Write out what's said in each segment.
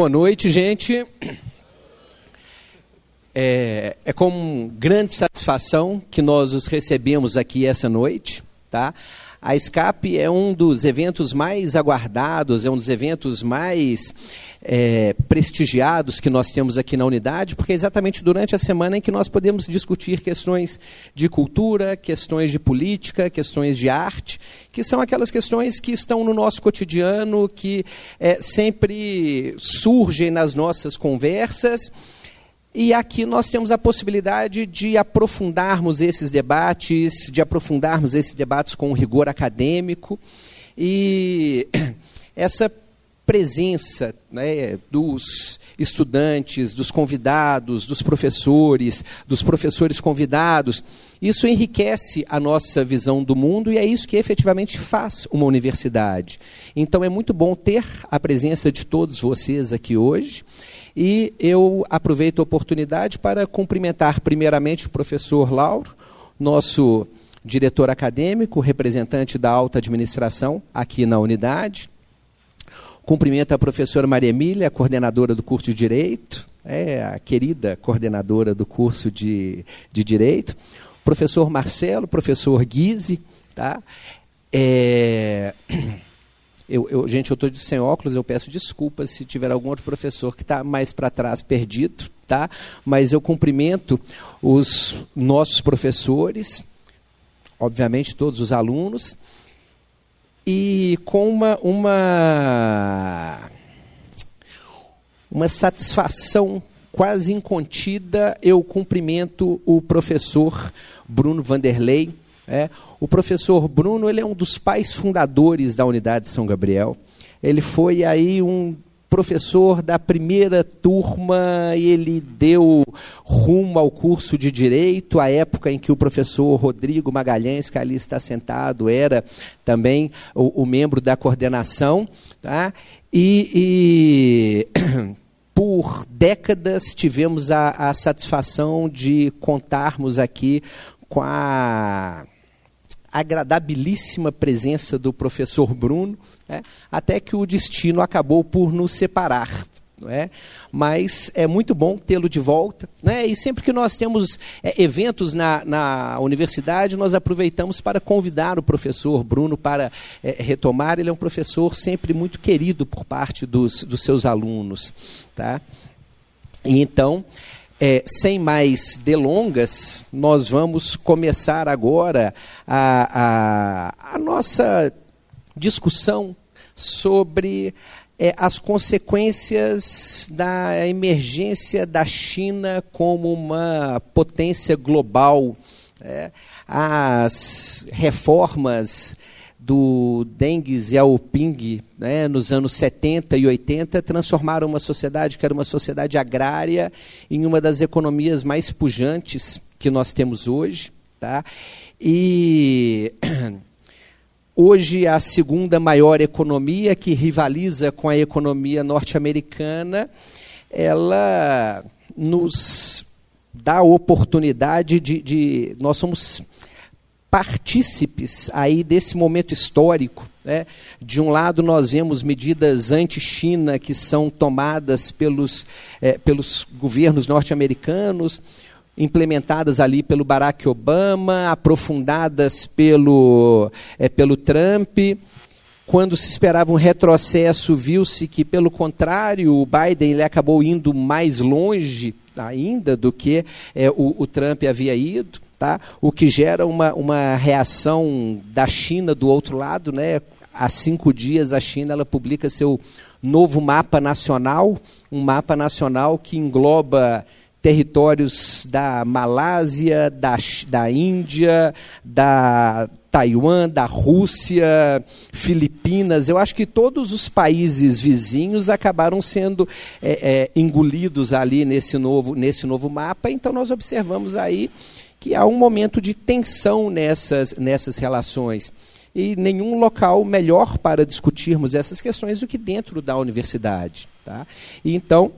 Boa noite, gente. É, é com grande satisfação que nós os recebemos aqui essa noite, tá? A Escape é um dos eventos mais aguardados, é um dos eventos mais é, prestigiados que nós temos aqui na unidade, porque é exatamente durante a semana em que nós podemos discutir questões de cultura, questões de política, questões de arte, que são aquelas questões que estão no nosso cotidiano, que é, sempre surgem nas nossas conversas. E aqui nós temos a possibilidade de aprofundarmos esses debates, de aprofundarmos esses debates com rigor acadêmico. E essa presença né, dos estudantes, dos convidados, dos professores, dos professores convidados, isso enriquece a nossa visão do mundo e é isso que efetivamente faz uma universidade. Então é muito bom ter a presença de todos vocês aqui hoje. E eu aproveito a oportunidade para cumprimentar primeiramente o professor Lauro, nosso diretor acadêmico, representante da alta administração aqui na unidade. Cumprimento a professora Maria Emília, coordenadora do curso de Direito, é a querida coordenadora do curso de, de Direito. Professor Marcelo, professor Guise, tá? É... Eu, eu, gente, eu estou sem óculos, eu peço desculpas se tiver algum outro professor que está mais para trás perdido, tá? Mas eu cumprimento os nossos professores, obviamente todos os alunos, e com uma, uma, uma satisfação quase incontida, eu cumprimento o professor Bruno Vanderlei, é, o professor Bruno ele é um dos pais fundadores da Unidade São Gabriel. Ele foi aí um professor da primeira turma ele deu rumo ao curso de Direito, a época em que o professor Rodrigo Magalhães, que ali está sentado, era também o, o membro da coordenação. Tá? E, e por décadas tivemos a, a satisfação de contarmos aqui com a agradabilíssima presença do professor Bruno, né, até que o destino acabou por nos separar. É? Mas é muito bom tê-lo de volta. Né? E sempre que nós temos é, eventos na, na universidade, nós aproveitamos para convidar o professor Bruno para é, retomar. Ele é um professor sempre muito querido por parte dos, dos seus alunos. Tá? E então, é, sem mais delongas, nós vamos começar agora a, a, a nossa discussão sobre é, as consequências da emergência da China como uma potência global, é, as reformas do Deng Xiaoping, né, nos anos 70 e 80, transformaram uma sociedade que era uma sociedade agrária em uma das economias mais pujantes que nós temos hoje. Tá? E hoje a segunda maior economia que rivaliza com a economia norte-americana, ela nos dá a oportunidade de, de nós somos partícipes aí desse momento histórico. Né? De um lado, nós vemos medidas anti-China que são tomadas pelos, é, pelos governos norte-americanos, implementadas ali pelo Barack Obama, aprofundadas pelo, é, pelo Trump. Quando se esperava um retrocesso, viu-se que, pelo contrário, o Biden ele acabou indo mais longe ainda do que é, o, o Trump havia ido tá? o que gera uma, uma reação da China do outro lado. Né? Há cinco dias a China ela publica seu novo mapa nacional, um mapa nacional que engloba territórios da Malásia, da, da Índia, da Taiwan, da Rússia, Filipinas. Eu acho que todos os países vizinhos acabaram sendo é, é, engolidos ali nesse novo, nesse novo mapa. Então nós observamos aí que há um momento de tensão nessas, nessas relações. E nenhum local melhor para discutirmos essas questões do que dentro da universidade. Tá? E então,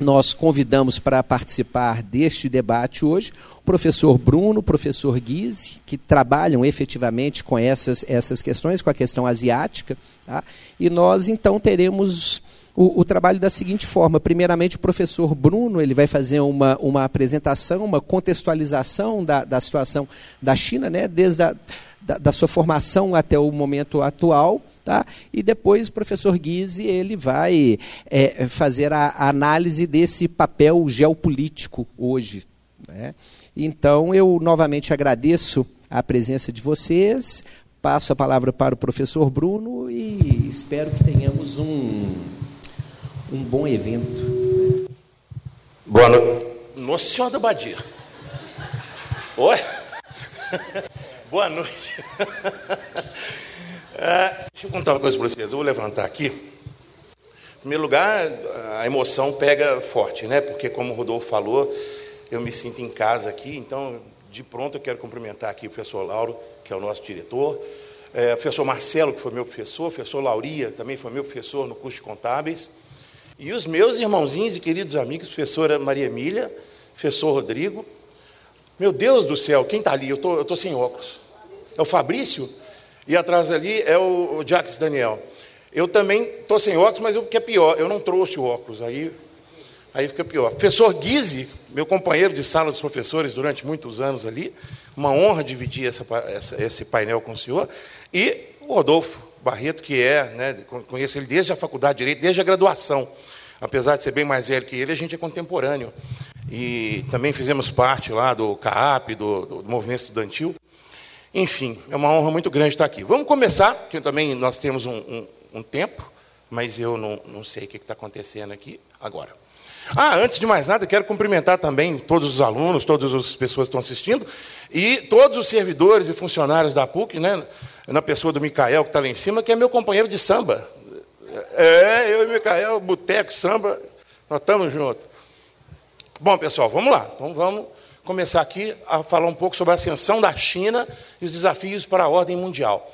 nós convidamos para participar deste debate hoje o professor Bruno, o professor Guise, que trabalham efetivamente com essas, essas questões, com a questão asiática. Tá? E nós, então, teremos o, o, trabalho da seguinte forma. Primeiramente, o professor Bruno ele vai fazer uma, uma apresentação, uma contextualização da, da situação da China, né, desde a da, da sua formação até o momento atual. Tá? E depois o professor Guise ele vai é, fazer a, a, análise desse papel geopolítico hoje. Né? Então eu novamente agradeço a presença de vocês, passo a palavra para o professor Bruno e espero que tenhamos um, um bom evento. Boa noite. Nossa Senhora da Badia. Oi? Boa noite. é, deixa eu contar uma coisa para vocês. Eu vou levantar aqui. Em primeiro lugar, a emoção pega forte, né? Porque, como o Rodolfo falou, eu me sinto em casa aqui. Então, de pronto, eu quero cumprimentar aqui o professor Lauro, que é o nosso diretor. É, o professor Marcelo, que foi meu professor. O professor Lauria, também foi meu professor no curso de contábeis. E os meus irmãozinhos e queridos amigos, professora Maria Emília, professor Rodrigo, meu Deus do céu, quem está ali? Eu tô, estou sem óculos. É o Fabrício? E atrás ali é o, o Jacques Daniel. Eu também estou sem óculos, mas o que é pior, eu não trouxe o óculos. Aí, aí fica pior. Professor Guise, meu companheiro de sala dos professores durante muitos anos ali, uma honra dividir essa, essa, esse painel com o senhor. E o Rodolfo Barreto, que é, né, conheço ele desde a faculdade de Direito, desde a graduação. Apesar de ser bem mais velho que ele, a gente é contemporâneo e também fizemos parte lá do CAAP, do, do, do movimento estudantil. Enfim, é uma honra muito grande estar aqui. Vamos começar, porque também nós temos um, um, um tempo, mas eu não, não sei o que está acontecendo aqui agora. Ah, antes de mais nada, quero cumprimentar também todos os alunos, todas as pessoas que estão assistindo, e todos os servidores e funcionários da PUC, né, na pessoa do Micael, que está lá em cima, que é meu companheiro de samba. É, eu e o Micael, boteco, samba, nós estamos juntos. Bom, pessoal, vamos lá. Então vamos começar aqui a falar um pouco sobre a ascensão da China e os desafios para a ordem mundial.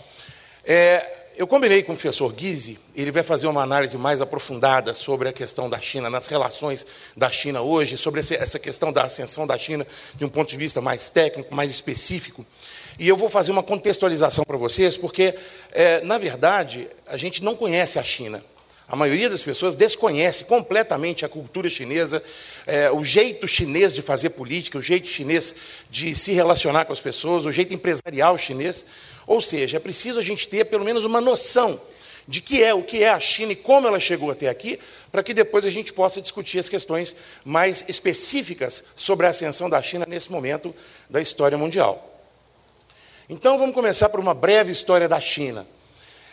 É, eu combinei com o professor Guise, ele vai fazer uma análise mais aprofundada sobre a questão da China, nas relações da China hoje, sobre essa questão da ascensão da China de um ponto de vista mais técnico, mais específico. E eu vou fazer uma contextualização para vocês, porque, é, na verdade, a gente não conhece a China. A maioria das pessoas desconhece completamente a cultura chinesa, é, o jeito chinês de fazer política, o jeito chinês de se relacionar com as pessoas, o jeito empresarial chinês. Ou seja, é preciso a gente ter pelo menos uma noção de que é o que é a China e como ela chegou até aqui, para que depois a gente possa discutir as questões mais específicas sobre a ascensão da China nesse momento da história mundial. Então vamos começar por uma breve história da China.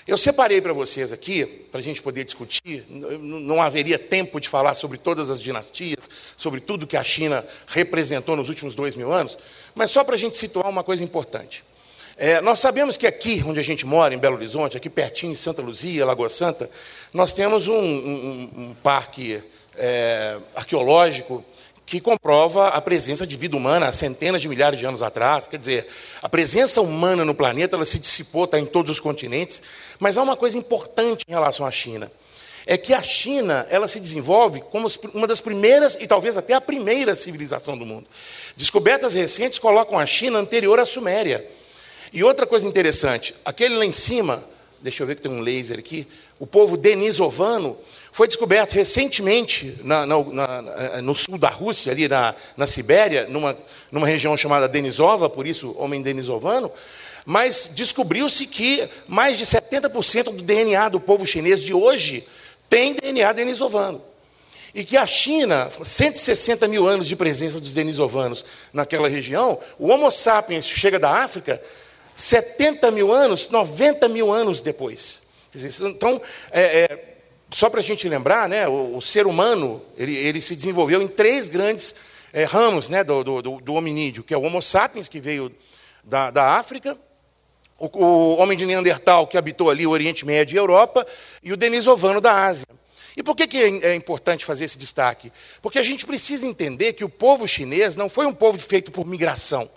Eu separei para vocês aqui, para a gente poder discutir, não haveria tempo de falar sobre todas as dinastias, sobre tudo que a China representou nos últimos dois mil anos, mas só para a gente situar uma coisa importante. É, nós sabemos que aqui, onde a gente mora, em Belo Horizonte, aqui pertinho, em Santa Luzia, Lagoa Santa, nós temos um, um, um parque é, arqueológico que comprova a presença de vida humana há centenas de milhares de anos atrás. Quer dizer, a presença humana no planeta ela se dissipou, está em todos os continentes. Mas há uma coisa importante em relação à China. É que a China ela se desenvolve como uma das primeiras e talvez até a primeira civilização do mundo. Descobertas recentes colocam a China anterior à Suméria. E outra coisa interessante, aquele lá em cima, deixa eu ver que tem um laser aqui, o povo denisovano, foi descoberto recentemente na, na, na, no sul da Rússia, ali na, na Sibéria, numa, numa região chamada Denisova, por isso homem denisovano, mas descobriu-se que mais de 70% do DNA do povo chinês de hoje tem DNA denisovano. E que a China, 160 mil anos de presença dos denisovanos naquela região, o Homo sapiens chega da África 70 mil anos, 90 mil anos depois. Então, é, é, só para a gente lembrar, né, o, o, ser humano ele, ele se desenvolveu em três grandes é, ramos né, do, do, do, hominídeo, que é o Homo sapiens, que veio da, da África, o, o, homem de Neandertal, que habitou ali o Oriente Médio e Europa, e o denisovano da Ásia. E por que, que é, é importante fazer esse destaque? Porque a gente precisa entender que o povo chinês não foi um povo feito por migração.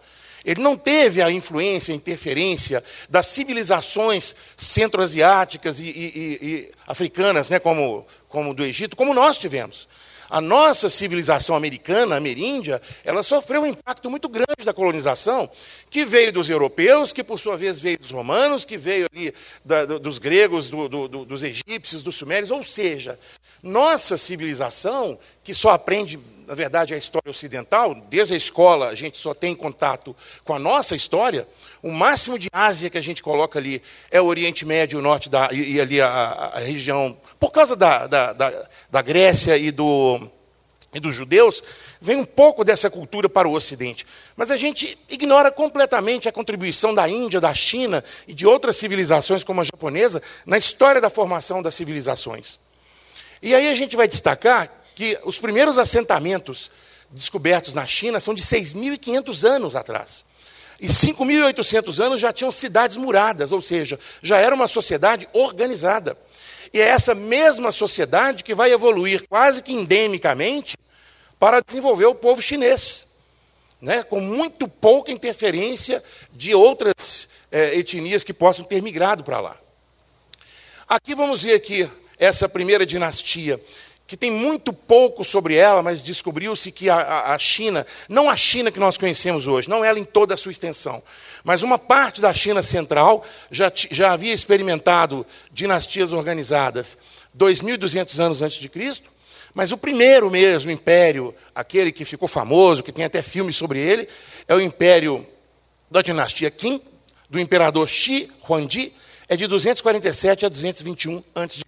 Ele não teve a influência, a interferência das civilizações centro-asiáticas e, e, e, africanas, né, como, como do Egito, como nós tivemos. A nossa civilização americana, ameríndia, ela sofreu um impacto muito grande da colonização, que veio dos europeus, que por sua vez veio dos romanos, que veio ali da, dos gregos, do, do, dos egípcios, dos sumérios. Ou seja, nossa civilização, que só aprende na verdade, a história ocidental, desde a escola a gente só tem contato com a nossa história, o máximo de Ásia que a gente coloca ali é o Oriente Médio, o Norte da, e, e ali a, a, região, por causa da, da, da, da Grécia e, do, e dos judeus, vem um pouco dessa cultura para o Ocidente. Mas a gente ignora completamente a contribuição da Índia, da China e de outras civilizações, como a japonesa, na história da formação das civilizações. E aí a gente vai destacar que os primeiros assentamentos descobertos na China são de 6.500 anos atrás. E 5.800 anos já tinham cidades muradas, ou seja, já era uma sociedade organizada. E é essa mesma sociedade que vai evoluir quase que endemicamente para desenvolver o povo chinês, né, com muito pouca interferência de outras é, etnias que possam ter migrado para lá. Aqui vamos ver aqui essa primeira dinastia que tem muito pouco sobre ela, mas descobriu-se que a, a, China, não a China que nós conhecemos hoje, não ela em toda a sua extensão, mas uma parte da China central já, já havia experimentado dinastias organizadas 2.200 anos antes de Cristo, mas o primeiro mesmo império, aquele que ficou famoso, que tem até filmes sobre ele, é o império da dinastia Qin, do imperador Shi Huangdi, é de 247 a 221 a.C.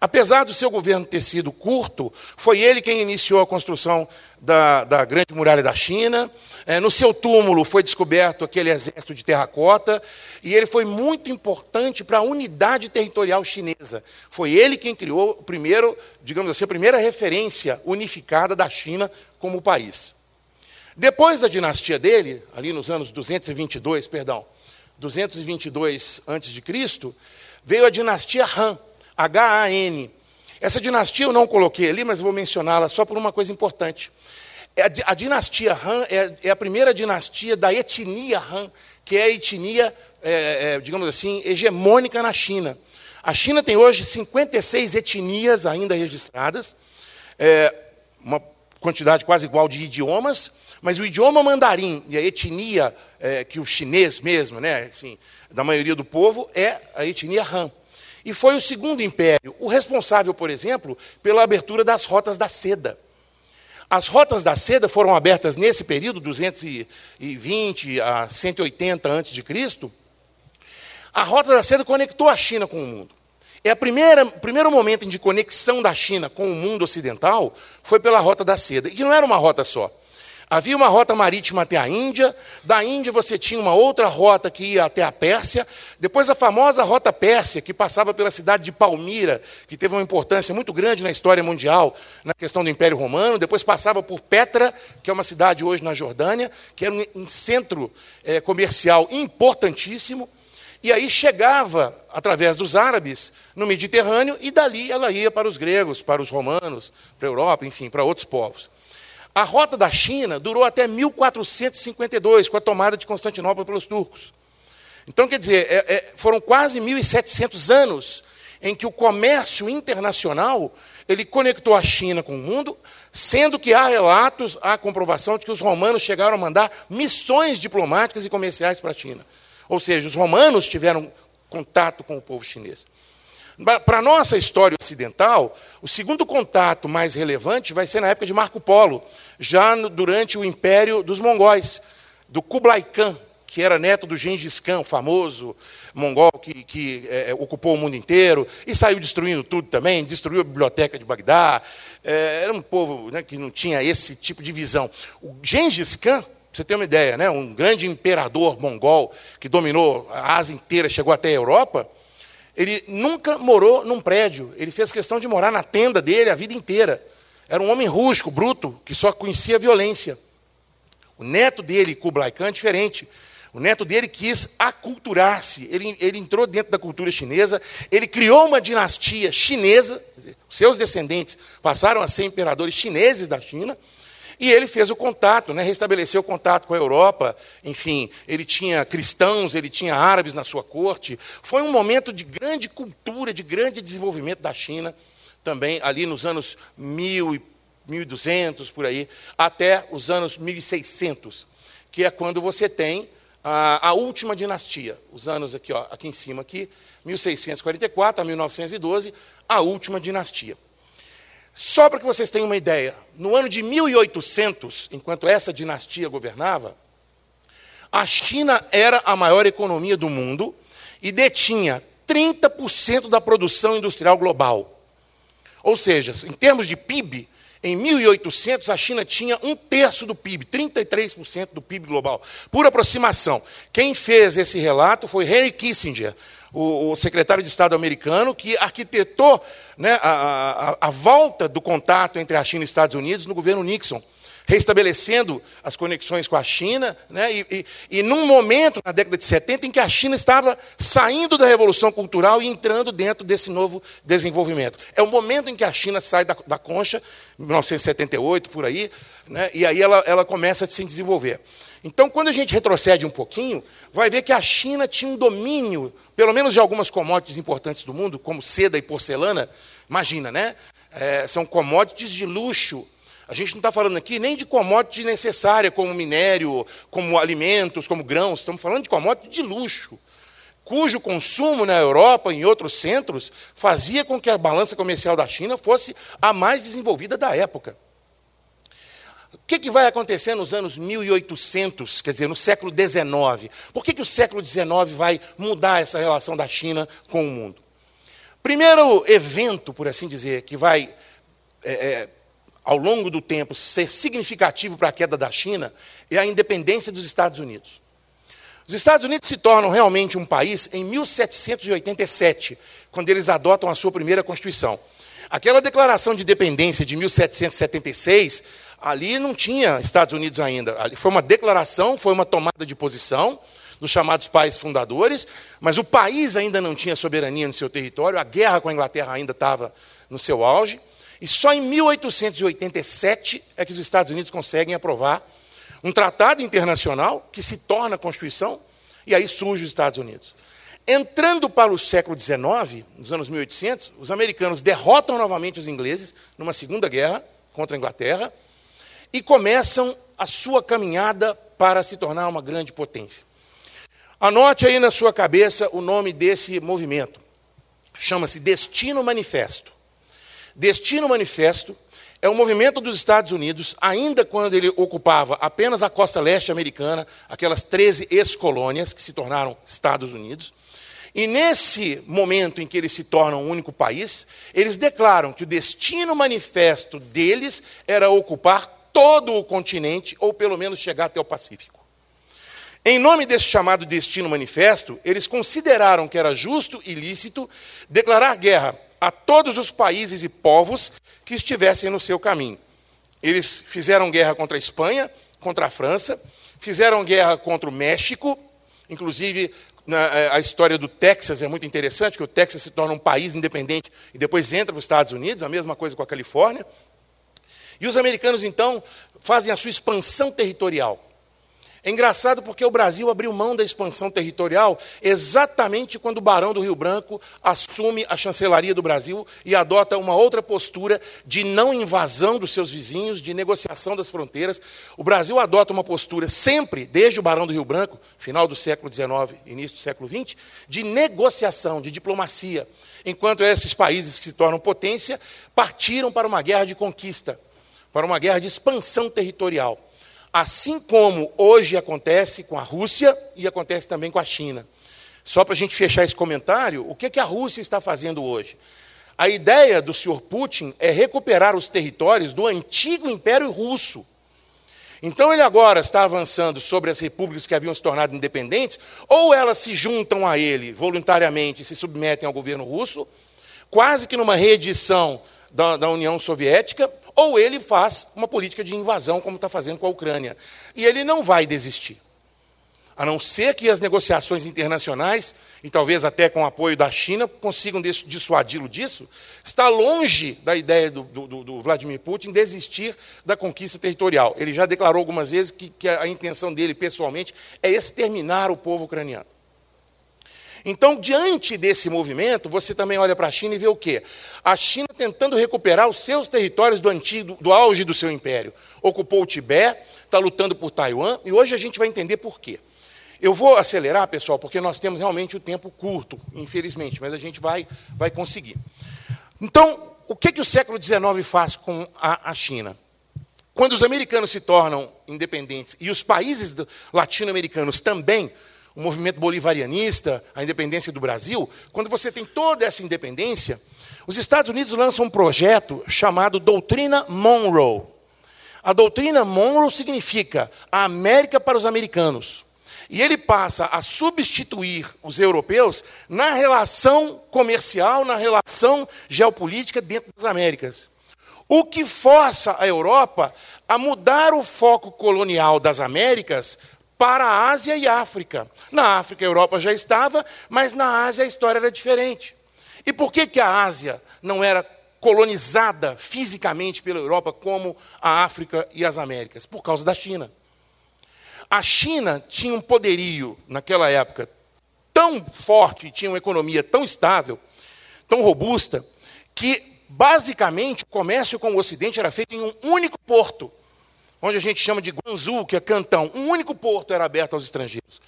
Apesar do seu governo ter sido curto, foi ele quem iniciou a construção da, da Grande Muralha da China. É, no seu túmulo foi descoberto aquele exército de terracota, e ele foi muito importante para a unidade territorial chinesa. Foi ele quem criou o primeiro, digamos assim, a primeira referência unificada da China como país. Depois da dinastia dele, ali nos anos 222, perdão, 222 a.C., veio a dinastia Han H-A-N. Essa dinastia eu não coloquei ali, mas vou mencioná-la só por uma coisa importante. É a, dinastia Han é, é, a primeira dinastia da etnia Han, que é a etnia, é, é, digamos assim, hegemônica na China. A China tem hoje 56 etnias ainda registradas, é, uma quantidade quase igual de idiomas, mas o idioma mandarim e a etnia é, que o chinês mesmo, né, assim, da maioria do povo, é a etnia Han. E foi o segundo império, o responsável, por exemplo, pela abertura das rotas da seda. As rotas da seda foram abertas nesse período, 220 a 180 a.C. A rota da seda conectou a China com o mundo. É a primeira, o primeiro momento de conexão da China com o mundo ocidental foi pela rota da seda. E não era uma rota só. Havia uma rota marítima até a Índia, da Índia você tinha uma outra rota que ia até a Pérsia, depois a famosa rota Pérsia, que passava pela cidade de Palmira, que teve uma importância muito grande na história mundial, na questão do Império Romano, depois passava por Petra, que é uma cidade hoje na Jordânia, que era um, centro é, comercial importantíssimo, e aí chegava, através dos árabes, no Mediterrâneo, e dali ela ia para os gregos, para os romanos, para a Europa, enfim, para outros povos. A rota da China durou até 1452, com a tomada de Constantinopla pelos turcos. Então, quer dizer, é, é, foram quase 1.700 anos em que o comércio internacional ele conectou a China com o mundo, sendo que há relatos, há comprovação de que os romanos chegaram a mandar missões diplomáticas e comerciais para a China. Ou seja, os romanos tiveram contato com o povo chinês. Para a nossa história ocidental, o segundo contato mais relevante vai ser na época de Marco Polo, já no, durante o império dos mongóis, do Kublai Khan, que era neto do Gengis Khan, o famoso mongol que, que é, ocupou o mundo inteiro e saiu destruindo tudo também, destruiu a biblioteca de Bagdá. É, era um povo né, que não tinha esse tipo de visão. O Gengis Khan, você ter uma ideia, né, um grande imperador mongol que dominou a Ásia inteira, chegou até a Europa, ele nunca morou num prédio, ele fez questão de morar na tenda dele a vida inteira. Era um homem rústico, bruto, que só conhecia violência. O neto dele, Kublai Khan, é diferente. O neto dele quis aculturar-se, ele, ele entrou dentro da cultura chinesa, ele criou uma dinastia chinesa, dizer, seus descendentes passaram a ser imperadores chineses da China, e ele fez o contato, né, restabeleceu o contato com a Europa, enfim, ele tinha cristãos, ele tinha árabes na sua corte. Foi um momento de grande cultura, de grande desenvolvimento da China, também ali nos anos mil e 1200 por aí, até os anos 1600, que é quando você tem a, a última dinastia. Os anos aqui, ó, aqui em cima, aqui, 1644 a 1912, a última dinastia. Só para que vocês tenham uma ideia, no ano de 1800, enquanto essa dinastia governava, a China era a maior economia do mundo e detinha 30% da produção industrial global. Ou seja, em termos de PIB, em 1800 a China tinha um terço do PIB, 33% do PIB global. Por aproximação. Quem fez esse relato foi Henry Kissinger, o, o secretário de Estado americano, que arquitetou né, a, a, a volta do contato entre a China e os Estados Unidos no governo Nixon restabelecendo as conexões com a China, né? e, e, e num momento, na década de 70, em que a China estava saindo da revolução cultural e entrando dentro desse novo desenvolvimento. É o momento em que a China sai da, da concha, 1978, por aí, né? e aí ela, ela começa a se desenvolver. Então, quando a gente retrocede um pouquinho, vai ver que a China tinha um domínio, pelo menos de algumas commodities importantes do mundo, como seda e porcelana. Imagina, né? É, são commodities de luxo a gente não está falando aqui nem de commodity necessária, como minério, como alimentos, como grãos. Estamos falando de commodity de luxo, cujo consumo na Europa e em outros centros fazia com que a balança comercial da China fosse a mais desenvolvida da época. O que, que vai acontecer nos anos 1800, quer dizer, no século XIX? Por que, que o século XIX vai mudar essa relação da China com o mundo? Primeiro evento, por assim dizer, que vai é, é, ao longo do tempo, ser significativo para a queda da China é a independência dos Estados Unidos. Os Estados Unidos se tornam realmente um país em 1787, quando eles adotam a sua primeira Constituição. Aquela declaração de independência de 1776, ali não tinha Estados Unidos ainda. Ali foi uma declaração, foi uma tomada de posição dos chamados pais fundadores, mas o país ainda não tinha soberania no seu território, a guerra com a Inglaterra ainda estava no seu auge. E só em 1887 é que os Estados Unidos conseguem aprovar um tratado internacional que se torna Constituição, e aí surge os Estados Unidos. Entrando para o século XIX, nos anos 1800, os americanos derrotam novamente os ingleses numa segunda guerra contra a Inglaterra e começam a sua caminhada para se tornar uma grande potência. Anote aí na sua cabeça o nome desse movimento. Chama-se Destino Manifesto. Destino Manifesto é um movimento dos Estados Unidos, ainda quando ele ocupava apenas a costa leste americana, aquelas 13 ex-colônias que se tornaram Estados Unidos. E nesse momento em que eles se tornam um único país, eles declaram que o destino manifesto deles era ocupar todo o continente, ou pelo menos chegar até o Pacífico. Em nome desse chamado destino manifesto, eles consideraram que era justo e lícito declarar guerra a todos os países e povos que estivessem no seu caminho. Eles fizeram guerra contra a Espanha, contra a França, fizeram guerra contra o México, inclusive na, a história do Texas é muito interessante, que o Texas se torna um país independente e depois entra para os Estados Unidos, a mesma coisa com a Califórnia. E os americanos, então, fazem a sua expansão territorial. É engraçado porque o Brasil abriu mão da expansão territorial exatamente quando o Barão do Rio Branco assume a chancelaria do Brasil e adota uma outra postura de não invasão dos seus vizinhos, de negociação das fronteiras. O Brasil adota uma postura sempre, desde o Barão do Rio Branco, final do século XIX, início do século XX, de negociação, de diplomacia, enquanto esses países que se tornam potência partiram para uma guerra de conquista, para uma guerra de expansão territorial. Assim como hoje acontece com a Rússia e acontece também com a China. Só para a gente fechar esse comentário, o que, que a Rússia está fazendo hoje? A ideia do senhor Putin é recuperar os territórios do antigo Império Russo. Então ele agora está avançando sobre as repúblicas que haviam se tornado independentes, ou elas se juntam a ele voluntariamente e se submetem ao governo russo, quase que numa reedição da, da União Soviética, ou ele faz uma política de invasão, como está fazendo com a Ucrânia. E ele não vai desistir. A não ser que as negociações internacionais, e talvez até com o apoio da China, consigam dissuadi-lo disso, está longe da ideia do, do, do, Vladimir Putin desistir da conquista territorial. Ele já declarou algumas vezes que, que a intenção dele, pessoalmente, é exterminar o povo ucraniano. Então, diante desse movimento, você também olha para a China e vê o quê? A China tentando recuperar os seus territórios do antigo, do auge do seu império. Ocupou o Tibete, está lutando por Taiwan, e hoje a gente vai entender por quê. Eu vou acelerar, pessoal, porque nós temos realmente o tempo curto, infelizmente, mas a gente vai, vai conseguir. Então, o que, que o século XIX faz com a, a China? Quando os americanos se tornam independentes e os países latino-americanos também, o movimento bolivarianista, a independência do Brasil, quando você tem toda essa independência, os Estados Unidos lançam um projeto chamado Doutrina Monroe. A doutrina Monroe significa a América para os americanos. E ele passa a substituir os europeus na relação comercial, na relação geopolítica dentro das Américas. O que força a Europa a mudar o foco colonial das Américas para a Ásia e África. Na África, a Europa já estava, mas na Ásia a história era diferente. E por que, que a Ásia não era colonizada fisicamente pela Europa como a África e as Américas? Por causa da China. A China tinha um poderio, naquela época, tão forte, tinha uma economia tão estável, tão robusta, que, basicamente, o comércio com o Ocidente era feito em um único porto, onde a gente chama de Guangzhou, que é Cantão. Um único porto era aberto aos estrangeiros.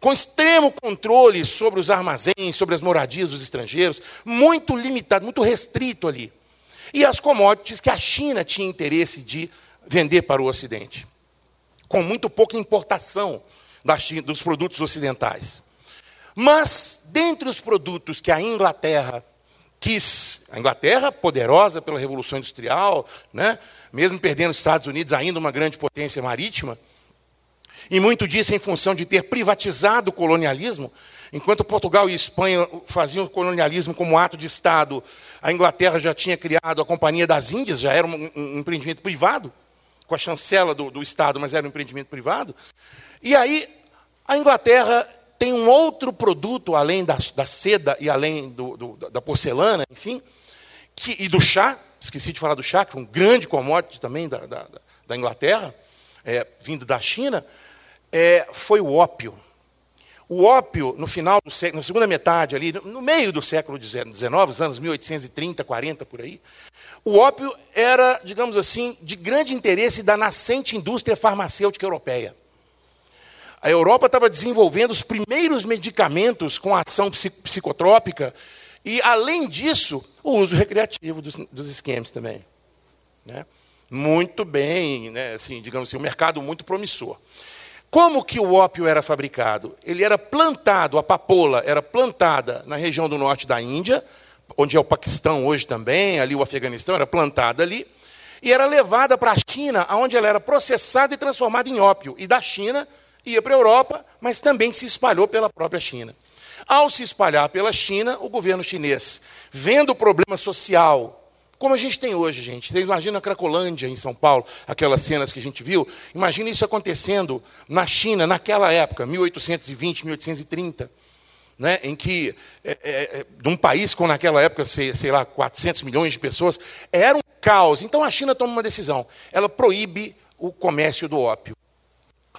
Com extremo controle sobre os armazéns, sobre as moradias dos estrangeiros, muito limitado, muito restrito ali. E as commodities que a China tinha interesse de vender para o Ocidente com muito pouca importação dos produtos ocidentais. Mas, dentre os produtos que a Inglaterra quis, a Inglaterra, poderosa pela Revolução Industrial, né, mesmo perdendo os Estados Unidos, ainda uma grande potência marítima, e muito disso em função de ter privatizado o colonialismo, enquanto Portugal e Espanha faziam o colonialismo como ato de Estado, a Inglaterra já tinha criado a Companhia das Índias, já era um, um empreendimento privado com a chancela do, do Estado, mas era um empreendimento privado. E aí a Inglaterra tem um outro produto, além da, da seda e além do, do, da porcelana, enfim, que, e do chá, esqueci de falar do chá, que é um grande commodity também da, da, da Inglaterra, é, vindo da China, é, foi o ópio. O ópio, no final do século, na segunda metade ali, no meio do século XIX, os anos 1830, 40 por aí, o ópio era, digamos assim, de grande interesse da nascente indústria farmacêutica europeia. A Europa estava desenvolvendo os primeiros medicamentos com ação psicotrópica e, além disso, o uso recreativo dos, dos esquemas também. Né? Muito bem, né? assim, digamos assim, um mercado muito promissor. Como que o ópio era fabricado? Ele era plantado, a papoula era plantada na região do norte da Índia, onde é o Paquistão hoje também, ali o Afeganistão, era plantada ali, e era levada para a China, onde ela era processada e transformada em ópio. E da China ia para a Europa, mas também se espalhou pela própria China. Ao se espalhar pela China, o governo chinês, vendo o problema social, como a gente tem hoje, gente. Você imagina a Cracolândia, em São Paulo, aquelas cenas que a gente viu. Imagina isso acontecendo na China, naquela época, 1820, 1830 né, em que, é, é, é, de um país com naquela época, sei, sei lá, 400 milhões de pessoas, era um caos. Então a China toma uma decisão. Ela proíbe o comércio do ópio.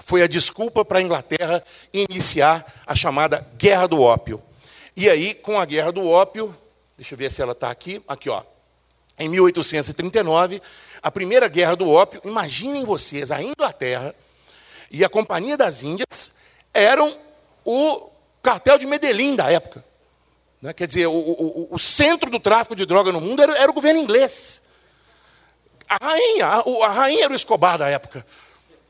Foi a desculpa para a Inglaterra iniciar a chamada Guerra do Ópio. E aí, com a Guerra do Ópio, deixa eu ver se ela está aqui, aqui ó, em 1839, a primeira Guerra do Ópio, imaginem vocês, a Inglaterra e a Companhia das Índias eram o cartel de Medellín da época. Né? Quer dizer, o, o, o, centro do tráfico de droga no mundo era, era o governo inglês. A rainha, a, a, rainha era o Escobar da época.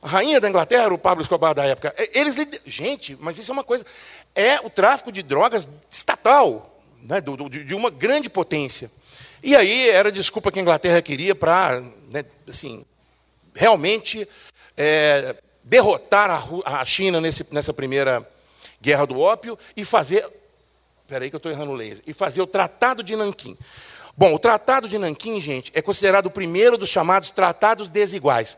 Rainha da Inglaterra era o Pablo Escobar da época. Eles, gente, mas isso é uma coisa. É o tráfico de drogas estatal, né, de uma grande potência. E aí era a desculpa que a Inglaterra queria para, né, assim, realmente é, derrotar a, a China nesse, nessa primeira Guerra do Ópio e fazer. Peraí que eu estou errando o laser. E fazer o Tratado de Nanquim. Bom, o Tratado de Nanquim, gente, é considerado o primeiro dos chamados tratados desiguais.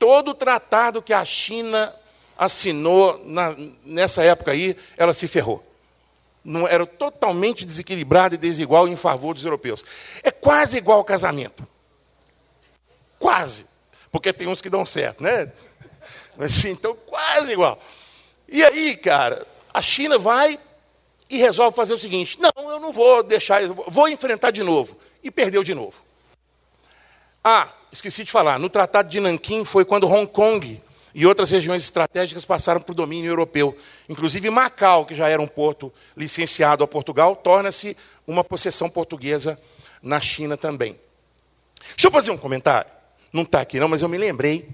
Todo tratado que a China assinou na, nessa época aí, ela se ferrou. Não, era totalmente desequilibrado e desigual em favor dos europeus. É quase igual ao casamento. Quase. Porque tem uns que dão certo, né? Mas, então, quase igual. E aí, cara, a China vai e resolve fazer o seguinte: não, eu não vou deixar, vou enfrentar de novo. E perdeu de novo. Ah, esqueci de falar, no Tratado de Nanquim foi quando Hong Kong e outras regiões estratégicas passaram para o domínio europeu. Inclusive Macau, que já era um porto licenciado a Portugal, torna-se uma possessão portuguesa na China também. Deixa eu fazer um comentário. Não está aqui não, mas eu me lembrei.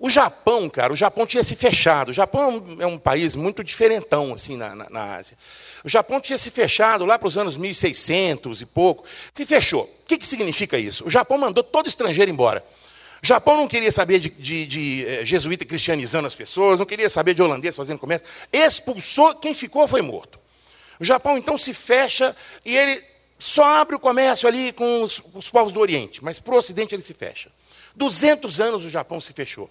O Japão, cara, o Japão tinha se fechado. O Japão é um país muito diferentão, assim, na, na, na Ásia. O Japão tinha se fechado lá para os anos 1600 e pouco. Se fechou. O que, que significa isso? O Japão mandou todo estrangeiro embora. O Japão não queria saber de, de, de eh, jesuíta cristianizando as pessoas, não queria saber de holandês fazendo comércio. Expulsou, quem ficou foi morto. O Japão então se fecha e ele só abre o comércio ali com os, os povos do Oriente, mas para o Ocidente ele se fecha. 200 anos o Japão se fechou.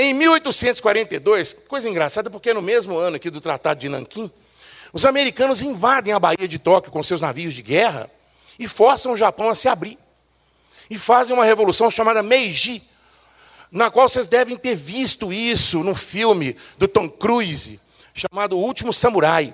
Em 1842, coisa engraçada, porque é no mesmo ano aqui do Tratado de Nanquim, os americanos invadem a Baía de Tóquio com seus navios de guerra e forçam o Japão a se abrir e fazem uma revolução chamada Meiji, na qual vocês devem ter visto isso no filme do Tom Cruise, chamado O Último Samurai.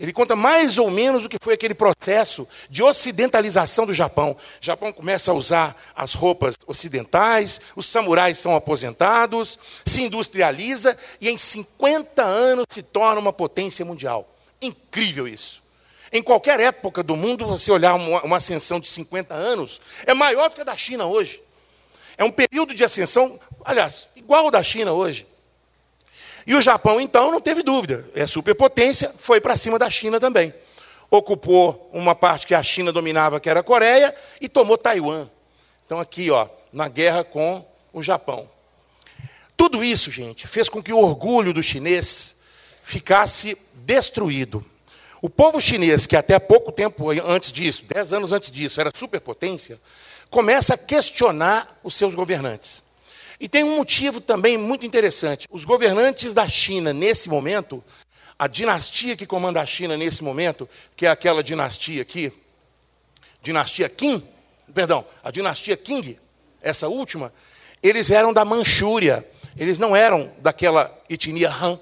Ele conta mais ou menos o que foi aquele processo de ocidentalização do Japão. O Japão começa a usar as roupas ocidentais, os samurais são aposentados, se industrializa e em 50 anos se torna uma potência mundial. Incrível isso. Em qualquer época do mundo, você olhar uma, ascensão de 50 anos, é maior do que a da China hoje. É um período de ascensão, aliás, igual ao da China hoje. E o Japão, então, não teve dúvida, é superpotência, foi para cima da China também. Ocupou uma parte que a China dominava, que era a Coreia, e tomou Taiwan. Então, aqui, ó, na guerra com o Japão. Tudo isso, gente, fez com que o orgulho do chinês ficasse destruído. O povo chinês, que até pouco tempo antes disso, dez anos antes disso, era superpotência, começa a questionar os seus governantes. E tem um motivo também muito interessante. Os governantes da China, nesse momento, a dinastia que comanda a China nesse momento, que é aquela dinastia aqui, dinastia Qin, perdão, a dinastia Qing, essa última, eles eram da Manchúria, eles não eram daquela etnia Han.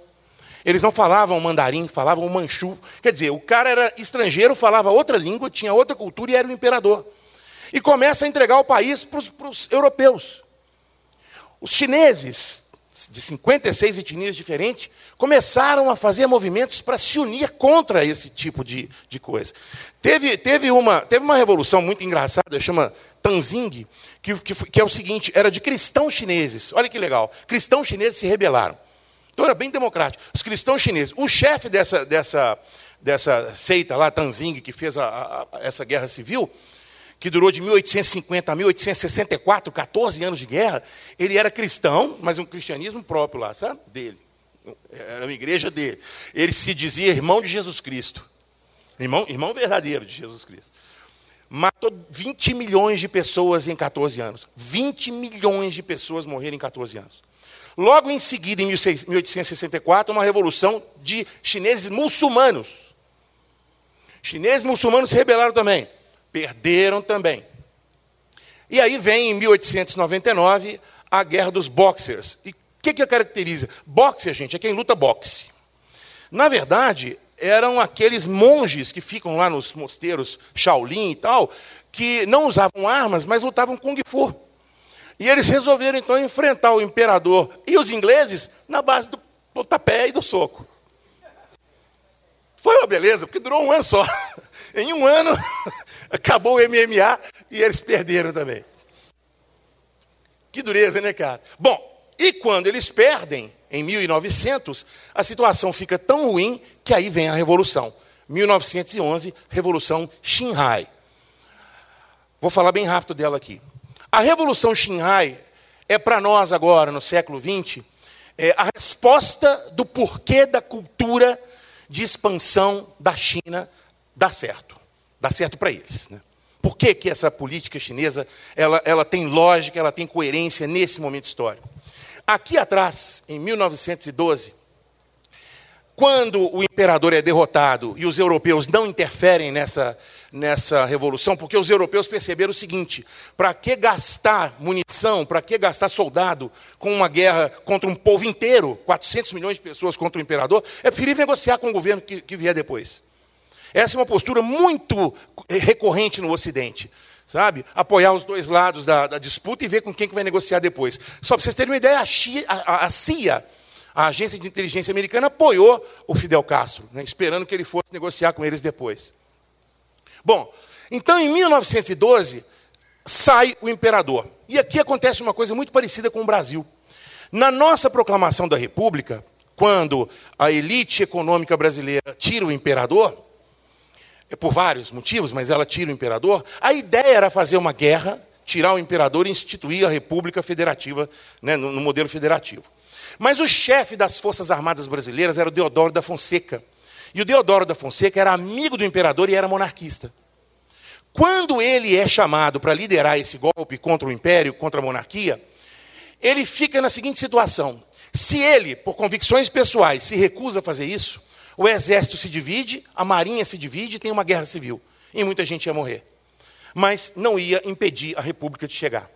Eles não falavam mandarim, falavam manchu. Quer dizer, o cara era estrangeiro, falava outra língua, tinha outra cultura e era o imperador. E começa a entregar o país para os europeus. Os chineses, de 56 etnias diferentes, começaram a fazer movimentos para se unir contra esse tipo de, de coisa. Teve, teve, uma, teve uma revolução muito engraçada, chama Tanzing, que, que, que é o seguinte: era de cristãos chineses. Olha que legal. Cristãos chineses se rebelaram. Então era bem democrático. Os cristãos chineses, o chefe dessa, dessa, dessa seita lá, Tanzing, que fez a, a, essa guerra civil, que durou de 1850 a 1864, 14 anos de guerra, ele era cristão, mas um cristianismo próprio lá, sabe? Dele. Era uma igreja dele. Ele se dizia irmão de Jesus Cristo. Irmão, irmão verdadeiro de Jesus Cristo. Matou 20 milhões de pessoas em 14 anos. 20 milhões de pessoas morreram em 14 anos. Logo em seguida, em 1864, uma revolução de chineses muçulmanos. Chineses muçulmanos se rebelaram também. Perderam também. E aí vem, em 1899, a guerra dos boxers. E o que, que caracteriza? Boxer, gente, é quem luta boxe. Na verdade, eram aqueles monges que ficam lá nos mosteiros Shaolin e tal, que não usavam armas, mas lutavam Kung Fu. E eles resolveram então enfrentar o imperador e os ingleses na base do pontapé e do soco. Foi uma beleza, porque durou um ano só. em um ano, acabou o MMA e eles perderam também. Que dureza, né, cara? Bom, e quando eles perdem, em 1900, a situação fica tão ruim que aí vem a Revolução. 1911, Revolução Xinhai. Vou falar bem rápido dela aqui. A Revolução Xinhai é para nós agora, no século XX, é a resposta do porquê da cultura de expansão da China dá certo. Dá certo para eles. Né? Por que, que essa política chinesa ela, ela tem lógica, ela tem coerência nesse momento histórico? Aqui atrás, em 1912, quando o imperador é derrotado e os europeus não interferem nessa, nessa revolução, porque os europeus perceberam o seguinte: para que gastar munição, para que gastar soldado com uma guerra contra um povo inteiro, 400 milhões de pessoas contra o imperador, é preferível negociar com o governo que, que vier depois. Essa é uma postura muito recorrente no Ocidente sabe? Apoiar os dois lados da, da, disputa e ver com quem que vai negociar depois. Só para vocês terem uma ideia, a, CIA, a, a CIA, a Agência de Inteligência Americana, apoiou o Fidel Castro, né, esperando que ele fosse negociar com eles depois. Bom, então em 1912 sai o imperador. E aqui acontece uma coisa muito parecida com o Brasil. Na nossa proclamação da República, quando a elite econômica brasileira tira o imperador, por vários motivos, mas ela tira o imperador. A ideia era fazer uma guerra, tirar o imperador e instituir a República Federativa, né, no, no modelo federativo. Mas o chefe das Forças Armadas Brasileiras era o Deodoro da Fonseca. E o Deodoro da Fonseca era amigo do imperador e era monarquista. Quando ele é chamado para liderar esse golpe contra o império, contra a monarquia, ele fica na seguinte situação: se ele, por convicções pessoais, se recusa a fazer isso, o exército se divide, a marinha se divide tem uma guerra civil. E muita gente ia morrer. Mas não ia impedir a república de chegar.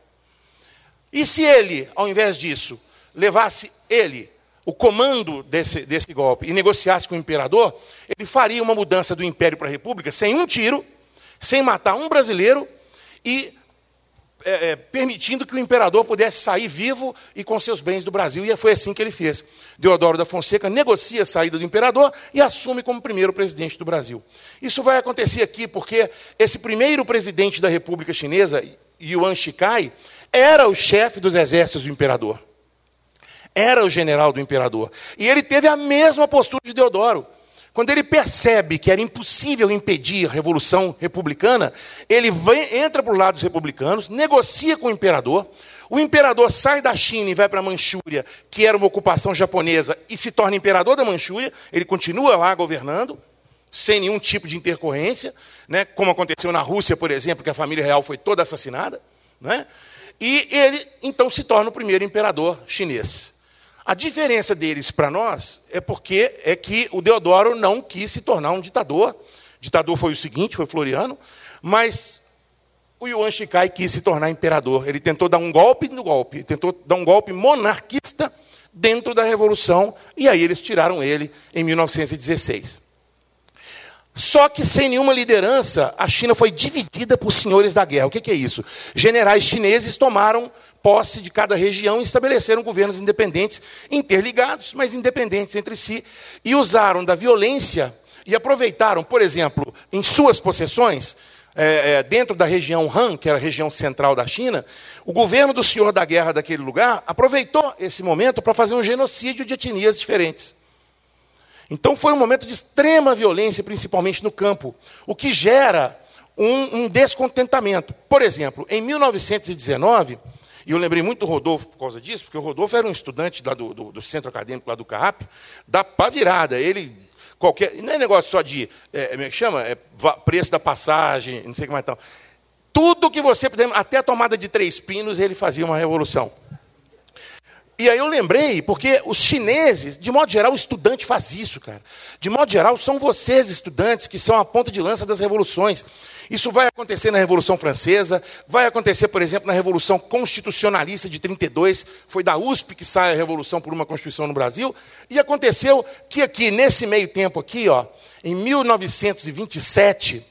E se ele, ao invés disso, levasse ele o comando desse, desse golpe e negociasse com o imperador, ele faria uma mudança do império para a república sem um tiro, sem matar um brasileiro e é, é, permitindo que o imperador pudesse sair vivo e com seus bens do Brasil. E foi assim que ele fez. Deodoro da Fonseca negocia a saída do imperador e assume como primeiro presidente do Brasil. Isso vai acontecer aqui porque esse primeiro presidente da República Chinesa, Yuan Shikai, era o chefe dos exércitos do imperador. Era o general do imperador. E ele teve a mesma postura de Deodoro. Quando ele percebe que era impossível impedir a revolução republicana, ele vem, entra para o lado dos republicanos, negocia com o imperador. O imperador sai da China e vai para a Manchúria, que era uma ocupação japonesa, e se torna imperador da Manchúria. Ele continua lá governando, sem nenhum tipo de intercorrência, né? como aconteceu na Rússia, por exemplo, que a família real foi toda assassinada. Né? E ele, então, se torna o primeiro imperador chinês. A diferença deles para nós é porque é que o Deodoro não quis se tornar um ditador. ditador foi o seguinte, foi Floriano, mas o Yuan Shikai quis se tornar imperador. Ele tentou dar um golpe no golpe, tentou dar um golpe monarquista dentro da revolução, e aí eles tiraram ele em 1916. Só que sem nenhuma liderança, a China foi dividida por senhores da guerra. O que é isso? Generais chineses tomaram posse de cada região e estabeleceram governos independentes, interligados, mas independentes entre si, e usaram da violência e aproveitaram, por exemplo, em suas possessões, é, é, dentro da região Han, que era a região central da China, o governo do senhor da guerra daquele lugar aproveitou esse momento para fazer um genocídio de etnias diferentes. Então foi um momento de extrema violência, principalmente no campo, o que gera um, um descontentamento. Por exemplo, em 1919, e eu lembrei muito do Rodolfo por causa disso, porque o Rodolfo era um estudante lá do, do, do centro acadêmico lá do CAP, da pá virada. Ele, qualquer. Não é negócio só de. É, como é que chama? É, preço da passagem, não sei o que mais tal. Tudo que você puder, até a tomada de três pinos, ele fazia uma revolução. E aí eu lembrei, porque os chineses, de modo geral, o estudante faz isso, cara. De modo geral, são vocês, estudantes, que são a ponta de lança das revoluções. Isso vai acontecer na Revolução Francesa, vai acontecer, por exemplo, na Revolução Constitucionalista de 32, foi da USP que sai a Revolução por uma Constituição no Brasil, e aconteceu que aqui, nesse meio tempo aqui, ó, em 1927,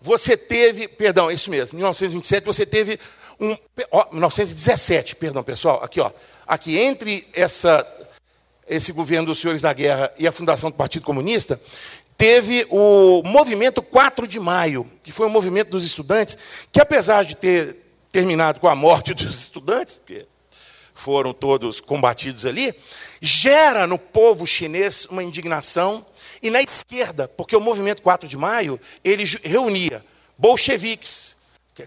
você teve, perdão, isso mesmo, 1927 você teve um, ó, 1917, perdão, pessoal, aqui, ó, aqui entre essa, esse governo dos senhores da guerra e a fundação do Partido Comunista, teve o movimento 4 de maio, que foi um movimento dos estudantes, que apesar de ter terminado com a morte dos estudantes, porque foram todos combatidos ali, gera no povo chinês uma indignação, e na esquerda, porque o movimento 4 de maio, ele reunia bolcheviques,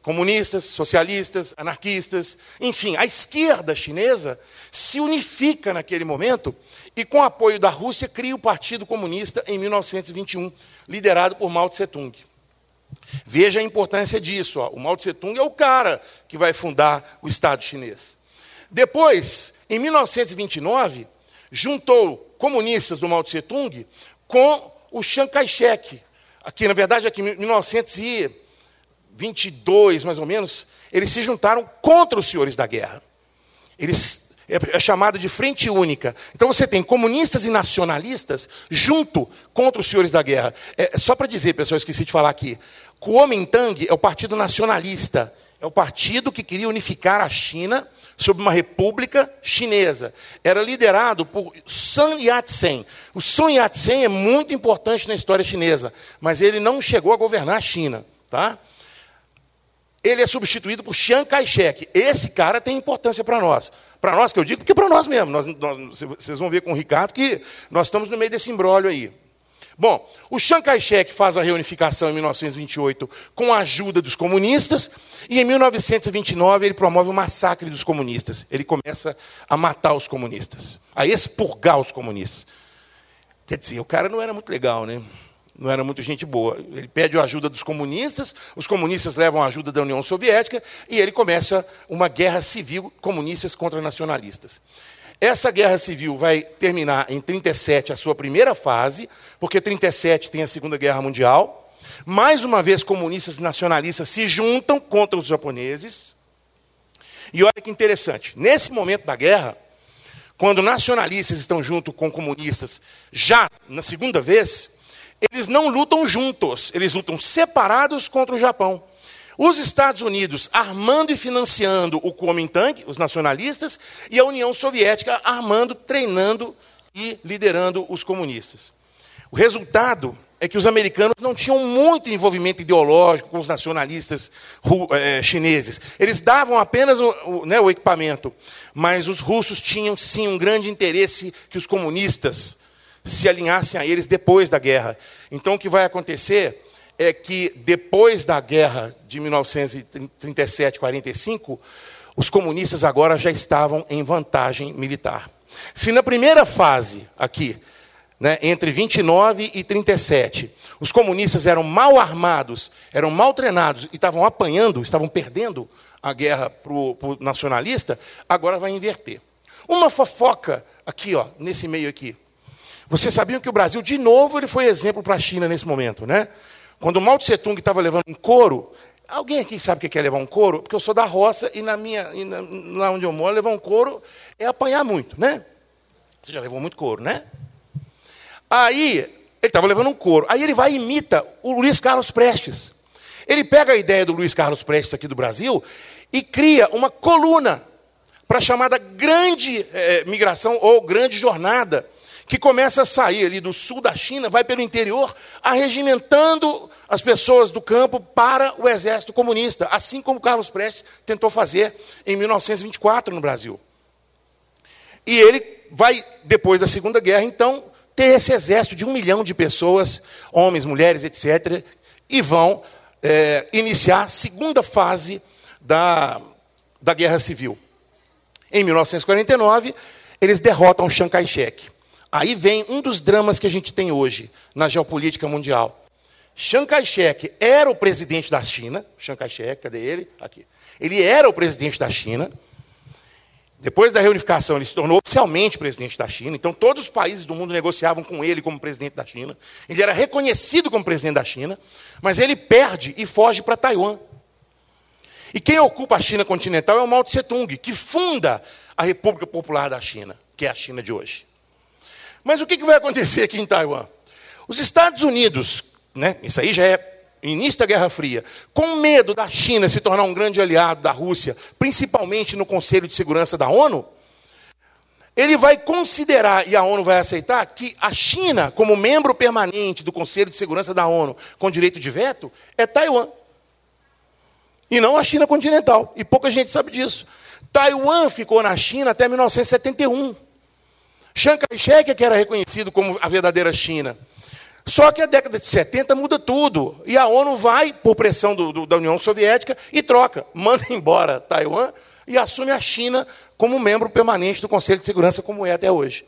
comunistas, socialistas, anarquistas, enfim, a esquerda chinesa se unifica naquele momento e, com apoio da Rússia, cria o Partido Comunista em 1921, liderado por Mao Tse-tung. Veja a importância disso. Ó. O Mao Tse-tung é o cara que vai fundar o Estado chinês. Depois, em 1929, juntou comunistas do Mao Tse-tung com o Chiang Kai-shek. Aqui, na verdade, aqui em 1900 22, mais ou menos, eles se juntaram contra os senhores da guerra. Eles é, é chamada de frente única. Então você tem comunistas e nacionalistas junto contra os senhores da guerra. É, só para dizer, pessoal, esqueci de falar aqui. Kuomintang é o partido nacionalista. É o partido que queria unificar a China sob uma república chinesa. Era liderado por Sun Yat-sen. O Sun Yat-sen é muito importante na história chinesa, mas ele não chegou a governar a China. Tá? Ele é substituído por Chiang Kai-shek. Esse cara tem importância para nós. Para nós que eu digo, porque para nós mesmo. Nós, nós, vocês vão ver com o Ricardo que nós estamos no meio desse imbróglio aí. Bom, o Chiang Kai-shek faz a reunificação em 1928 com a ajuda dos comunistas, e em 1929 ele promove o massacre dos comunistas. Ele começa a matar os comunistas, a expurgar os comunistas. Quer dizer, o cara não era muito legal, né? Não era muito gente boa. Ele pede a ajuda dos comunistas, os comunistas levam a ajuda da União Soviética, e ele começa uma guerra civil comunistas contra nacionalistas. Essa guerra civil vai terminar em 37, a sua primeira fase, porque 37 tem a Segunda Guerra Mundial. Mais uma vez, comunistas e nacionalistas se juntam contra os japoneses. E olha que interessante, nesse momento da guerra, quando nacionalistas estão junto com comunistas, já na segunda vez, eles não lutam juntos, eles lutam separados contra o Japão. Os Estados Unidos armando e financiando o Kuomintang, os nacionalistas, e a União Soviética armando, treinando e liderando os comunistas. O resultado é que os americanos não tinham muito envolvimento ideológico com os nacionalistas é, chineses. Eles davam apenas o, né, o equipamento, mas os russos tinham sim um grande interesse que os comunistas se alinhassem a eles depois da guerra. Então o que vai acontecer é que depois da guerra de 1937-45, os comunistas agora já estavam em vantagem militar. Se na primeira fase, aqui, né, entre 29 e 37, os comunistas eram mal armados, eram mal treinados e estavam apanhando, estavam perdendo a guerra para o nacionalista, agora vai inverter. Uma fofoca aqui, ó, nesse meio aqui. Vocês sabiam que o Brasil, de novo, ele foi exemplo para a China nesse momento, né? Quando o Mao Tse Tung estava levando um couro, alguém aqui sabe o que é levar um couro? Porque eu sou da roça e na minha, e na, lá onde eu moro, levar um couro é apanhar muito, né? Você já levou muito couro, né? Aí, ele estava levando um couro. Aí ele vai e imita o Luiz Carlos Prestes. Ele pega a ideia do Luiz Carlos Prestes aqui do Brasil e cria uma coluna para a chamada grande eh, migração ou grande jornada que começa a sair ali do sul da China, vai pelo interior, arregimentando as pessoas do campo para o exército comunista, assim como Carlos Prestes tentou fazer em 1924 no Brasil. E ele vai, depois da Segunda Guerra, então, ter esse exército de um milhão de pessoas, homens, mulheres, etc., e vão é, iniciar a segunda fase da, da Guerra Civil. Em 1949, eles derrotam Chiang Kai-shek. Aí vem um dos dramas que a gente tem hoje na geopolítica mundial. Chiang Kai-shek era o presidente da China. Chiang Kai-shek, cadê ele? Aqui. Ele era o presidente da China. Depois da reunificação, ele se tornou oficialmente presidente da China. Então, todos os países do mundo negociavam com ele como presidente da China. Ele era reconhecido como presidente da China, mas ele perde e foge para Taiwan. E quem ocupa a China continental é o Mao Tse Tung, que funda a República Popular da China, que é a China de hoje. Mas o que vai acontecer aqui em Taiwan? Os Estados Unidos, né, isso aí já é início da Guerra Fria, com medo da China se tornar um grande aliado da Rússia, principalmente no Conselho de Segurança da ONU, ele vai considerar, e a ONU vai aceitar, que a China, como membro permanente do Conselho de Segurança da ONU, com direito de veto, é Taiwan. E não a China continental. E pouca gente sabe disso. Taiwan ficou na China até 1971. Chiang Kai-shek que era reconhecido como a verdadeira China. Só que a década de 70 muda tudo. E a ONU vai, por pressão do, do, da União Soviética, e troca. Manda embora Taiwan e assume a China como membro permanente do Conselho de Segurança, como é até hoje.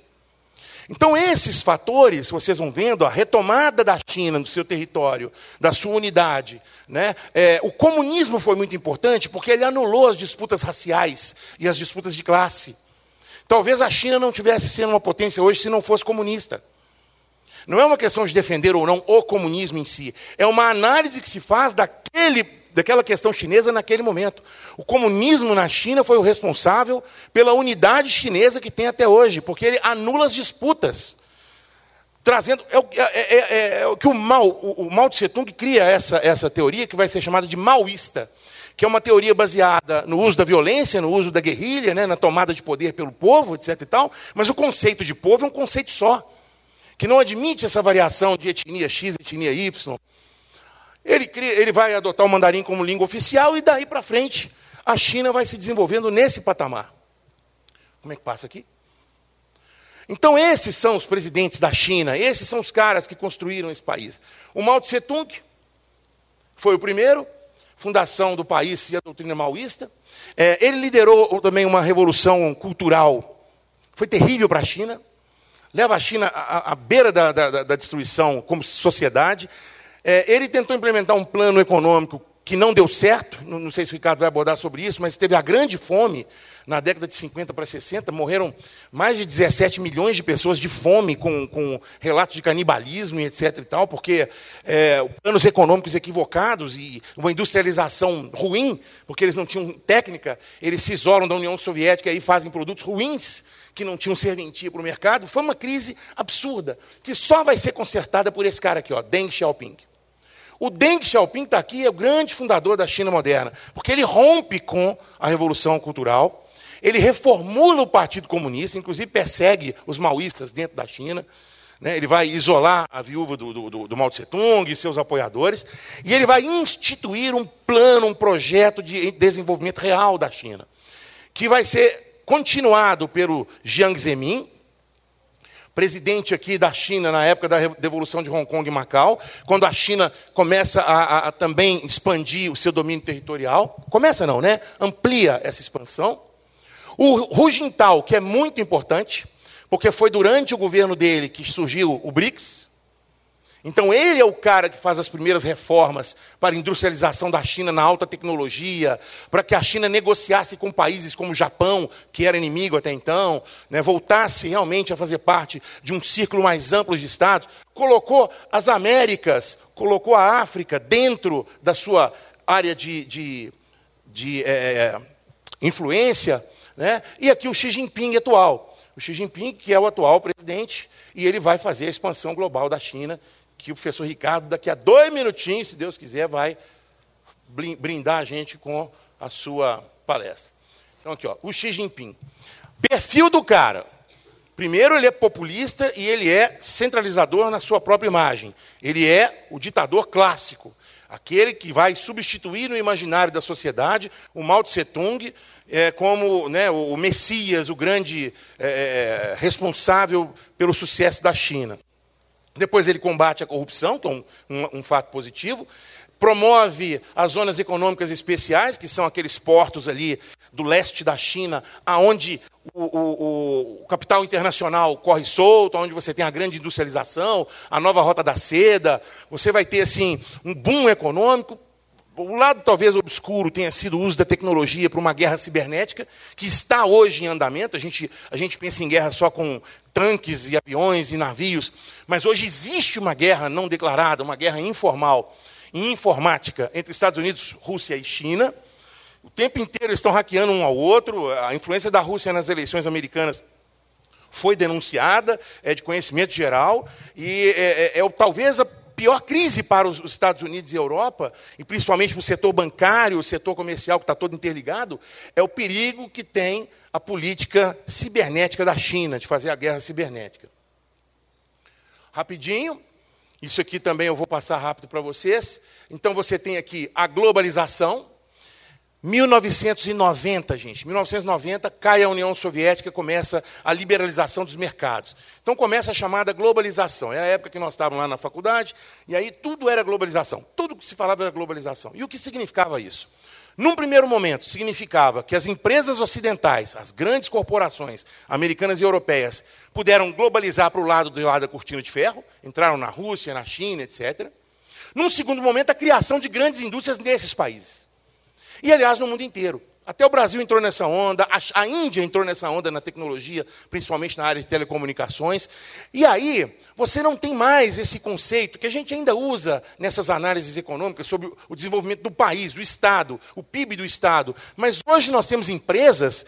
Então, esses fatores, vocês vão vendo, a retomada da China no seu território, da sua unidade. Né? É, o comunismo foi muito importante porque ele anulou as disputas raciais e as disputas de classe. Talvez a China não tivesse sendo uma potência hoje se não fosse comunista. Não é uma questão de defender ou não o comunismo em si. É uma análise que se faz daquele, daquela questão chinesa naquele momento. O comunismo na China foi o responsável pela unidade chinesa que tem até hoje, porque ele anula as disputas. Trazendo. É, é, é, é o que o Mao, o, o Mao Tse Tung cria essa, essa teoria que vai ser chamada de maoísta, que é uma teoria baseada no uso da violência, no uso da guerrilha, né, na tomada de poder pelo povo, etc. E tal, mas o conceito de povo é um conceito só, que não admite essa variação de etnia X, etnia Y. Ele, cria, ele vai adotar o mandarim como língua oficial e daí para frente a China vai se desenvolvendo nesse patamar. Como é que passa aqui? Então, esses são os presidentes da China, esses são os caras que construíram esse país. O Mao Tse Tung foi o primeiro, fundação do país e a doutrina maoísta. É, ele liderou também uma revolução cultural, foi terrível para a China, leva a China à, à beira da, da, da destruição como sociedade. É, ele tentou implementar um plano econômico que não deu certo, não sei se o Ricardo vai abordar sobre isso, mas teve a grande fome na década de 50 para 60, morreram mais de 17 milhões de pessoas de fome, com, com relatos de canibalismo e etc. e tal, porque é, planos econômicos equivocados e uma industrialização ruim, porque eles não tinham técnica, eles se isolam da União Soviética e fazem produtos ruins que não tinham serventia para o mercado. Foi uma crise absurda, que só vai ser consertada por esse cara aqui, ó, Deng Xiaoping. O Deng Xiaoping está aqui, é o grande fundador da China moderna, porque ele rompe com a revolução cultural, ele reformula o Partido Comunista, inclusive persegue os maoístas dentro da China. Né? Ele vai isolar a viúva do, do, do Mao Tse Tung e seus apoiadores, e ele vai instituir um plano, um projeto de desenvolvimento real da China, que vai ser continuado pelo Jiang Zemin, presidente aqui da China na época da devolução de Hong Kong e Macau, quando a China começa a, a, a, também expandir o seu domínio territorial. Começa não, né? Amplia essa expansão. O Hu Jintao, que é muito importante, porque foi durante o governo dele que surgiu o BRICS, então ele é o cara que faz as primeiras reformas para a industrialização da China na alta tecnologia, para que a China negociasse com países como o Japão, que era inimigo até então, né, voltasse realmente a fazer parte de um círculo mais amplo de estados, colocou as Américas, colocou a África dentro da sua área de, de, de é, influência, né, e aqui o Xi Jinping atual. O Xi Jinping, que é o atual presidente, e ele vai fazer a expansão global da China, que o professor Ricardo, daqui a dois minutinhos, se Deus quiser, vai brindar a gente com a sua palestra. Então, aqui, ó, o Xi Jinping. Perfil do cara. Primeiro, ele é populista e ele é centralizador na sua própria imagem. Ele é o ditador clássico, aquele que vai substituir no imaginário da sociedade o Mao Tse Tung é, como né, o Messias, o grande é, é responsável pelo sucesso da China. Depois ele combate a corrupção, que é um, um, um, fato positivo. Promove as zonas econômicas especiais, que são aqueles portos ali do leste da China, aonde o, o, o, capital internacional corre solto, onde você tem a grande industrialização, a nova rota da seda. Você vai ter assim um boom econômico. O lado talvez obscuro tenha sido o uso da tecnologia para uma guerra cibernética, que está hoje em andamento. A gente, a gente pensa em guerra só com tanques e aviões e navios, mas hoje existe uma guerra não declarada, uma guerra informal, em informática, entre Estados Unidos, Rússia e China. O tempo inteiro estão hackeando um ao outro. A influência da Rússia nas eleições americanas foi denunciada, é de conhecimento geral, e é, é, é talvez a pior crise para os Estados Unidos e Europa, e principalmente para o setor bancário, o setor comercial que está todo interligado, é o perigo que tem a política cibernética da China, de fazer a guerra cibernética. Rapidinho, isso aqui também eu vou passar rápido para vocês. Então você tem aqui a globalização, 1990, gente, 1990 cai a União Soviética, começa a liberalização dos mercados. Então começa a chamada globalização. É a época que nós estávamos lá na faculdade, e aí tudo era globalização. Tudo que se falava era globalização. E o que significava isso? Num primeiro momento, significava que as empresas ocidentais, as grandes corporações americanas e europeias, puderam globalizar para o lado do lado da cortina de ferro, entraram na Rússia, na China, etc. Num segundo momento, a criação de grandes indústrias nesses países. E, aliás, no mundo inteiro. Até o Brasil entrou nessa onda, a Índia entrou nessa onda na tecnologia, principalmente na área de telecomunicações. E aí, você não tem mais esse conceito que a gente ainda usa nessas análises econômicas sobre o desenvolvimento do país, do Estado, o PIB do Estado. Mas hoje nós temos empresas,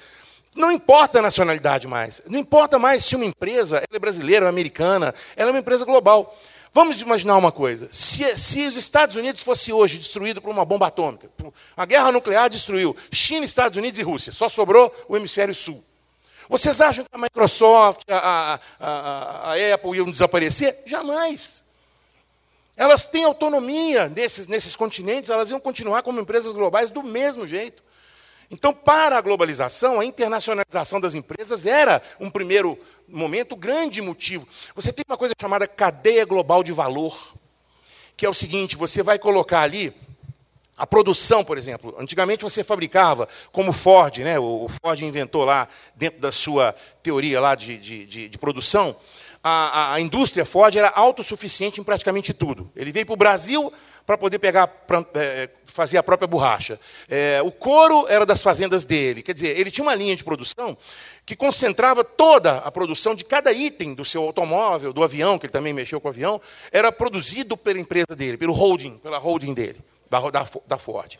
não importa a nacionalidade mais, não importa mais se uma empresa é brasileira ou americana, ela é uma empresa global. Vamos imaginar uma coisa: se, se os Estados Unidos fosse hoje destruído por uma bomba atômica, a guerra nuclear destruiu China, Estados Unidos e Rússia, só sobrou o hemisfério sul. Vocês acham que a Microsoft, a, a, a, a Apple iam desaparecer? Jamais. Elas têm autonomia nesses, nesses continentes, elas iam continuar como empresas globais do mesmo jeito. Então, para a globalização, a internacionalização das empresas era um primeiro momento grande motivo. Você tem uma coisa chamada cadeia global de valor, que é o seguinte: você vai colocar ali a produção, por exemplo. Antigamente você fabricava, como Ford, né? o Ford inventou lá, dentro da sua teoria lá de, de, de, de produção, a, a, indústria Ford era autossuficiente em praticamente tudo. Ele veio para o Brasil para poder pegar, pra, é, fazer a própria borracha. É, o couro era das fazendas dele. Quer dizer, ele tinha uma linha de produção que concentrava toda a produção de cada item do seu automóvel, do avião, que ele também mexeu com o avião, era produzido pela empresa dele, pelo holding, pela holding dele, da, da, da Ford.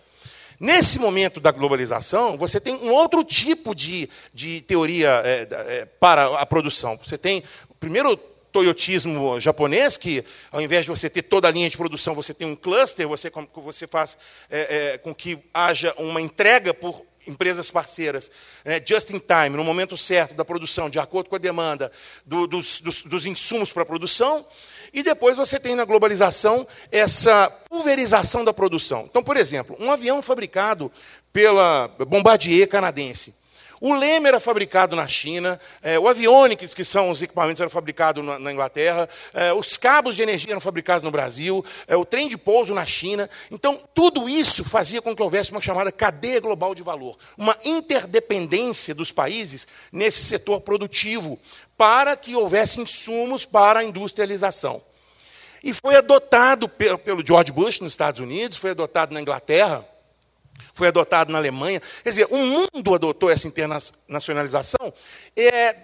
Nesse momento da globalização, você tem um outro tipo de, de teoria é, é, para a produção. Você tem, primeiro, toyotismo japonês, que ao invés de você ter toda a linha de produção, você tem um cluster, você, você faz é, é, com que haja uma entrega por empresas parceiras, né, just in time, no momento certo da produção, de acordo com a demanda do, dos, dos, dos insumos para a produção. E depois você tem na globalização essa pulverização da produção. Então, por exemplo, um avião fabricado pela Bombardier canadense. O leme era fabricado na China, é, o avionics, que são os equipamentos, eram fabricados na, na Inglaterra, é, os cabos de energia eram fabricados no Brasil, é, o trem de pouso na China. Então, tudo isso fazia com que houvesse uma chamada cadeia global de valor, uma interdependência dos países nesse setor produtivo, para que houvesse insumos para a industrialização. E foi adotado pelo George Bush nos Estados Unidos, foi adotado na Inglaterra, foi adotado na Alemanha. Quer dizer, o mundo adotou essa internacionalização, é,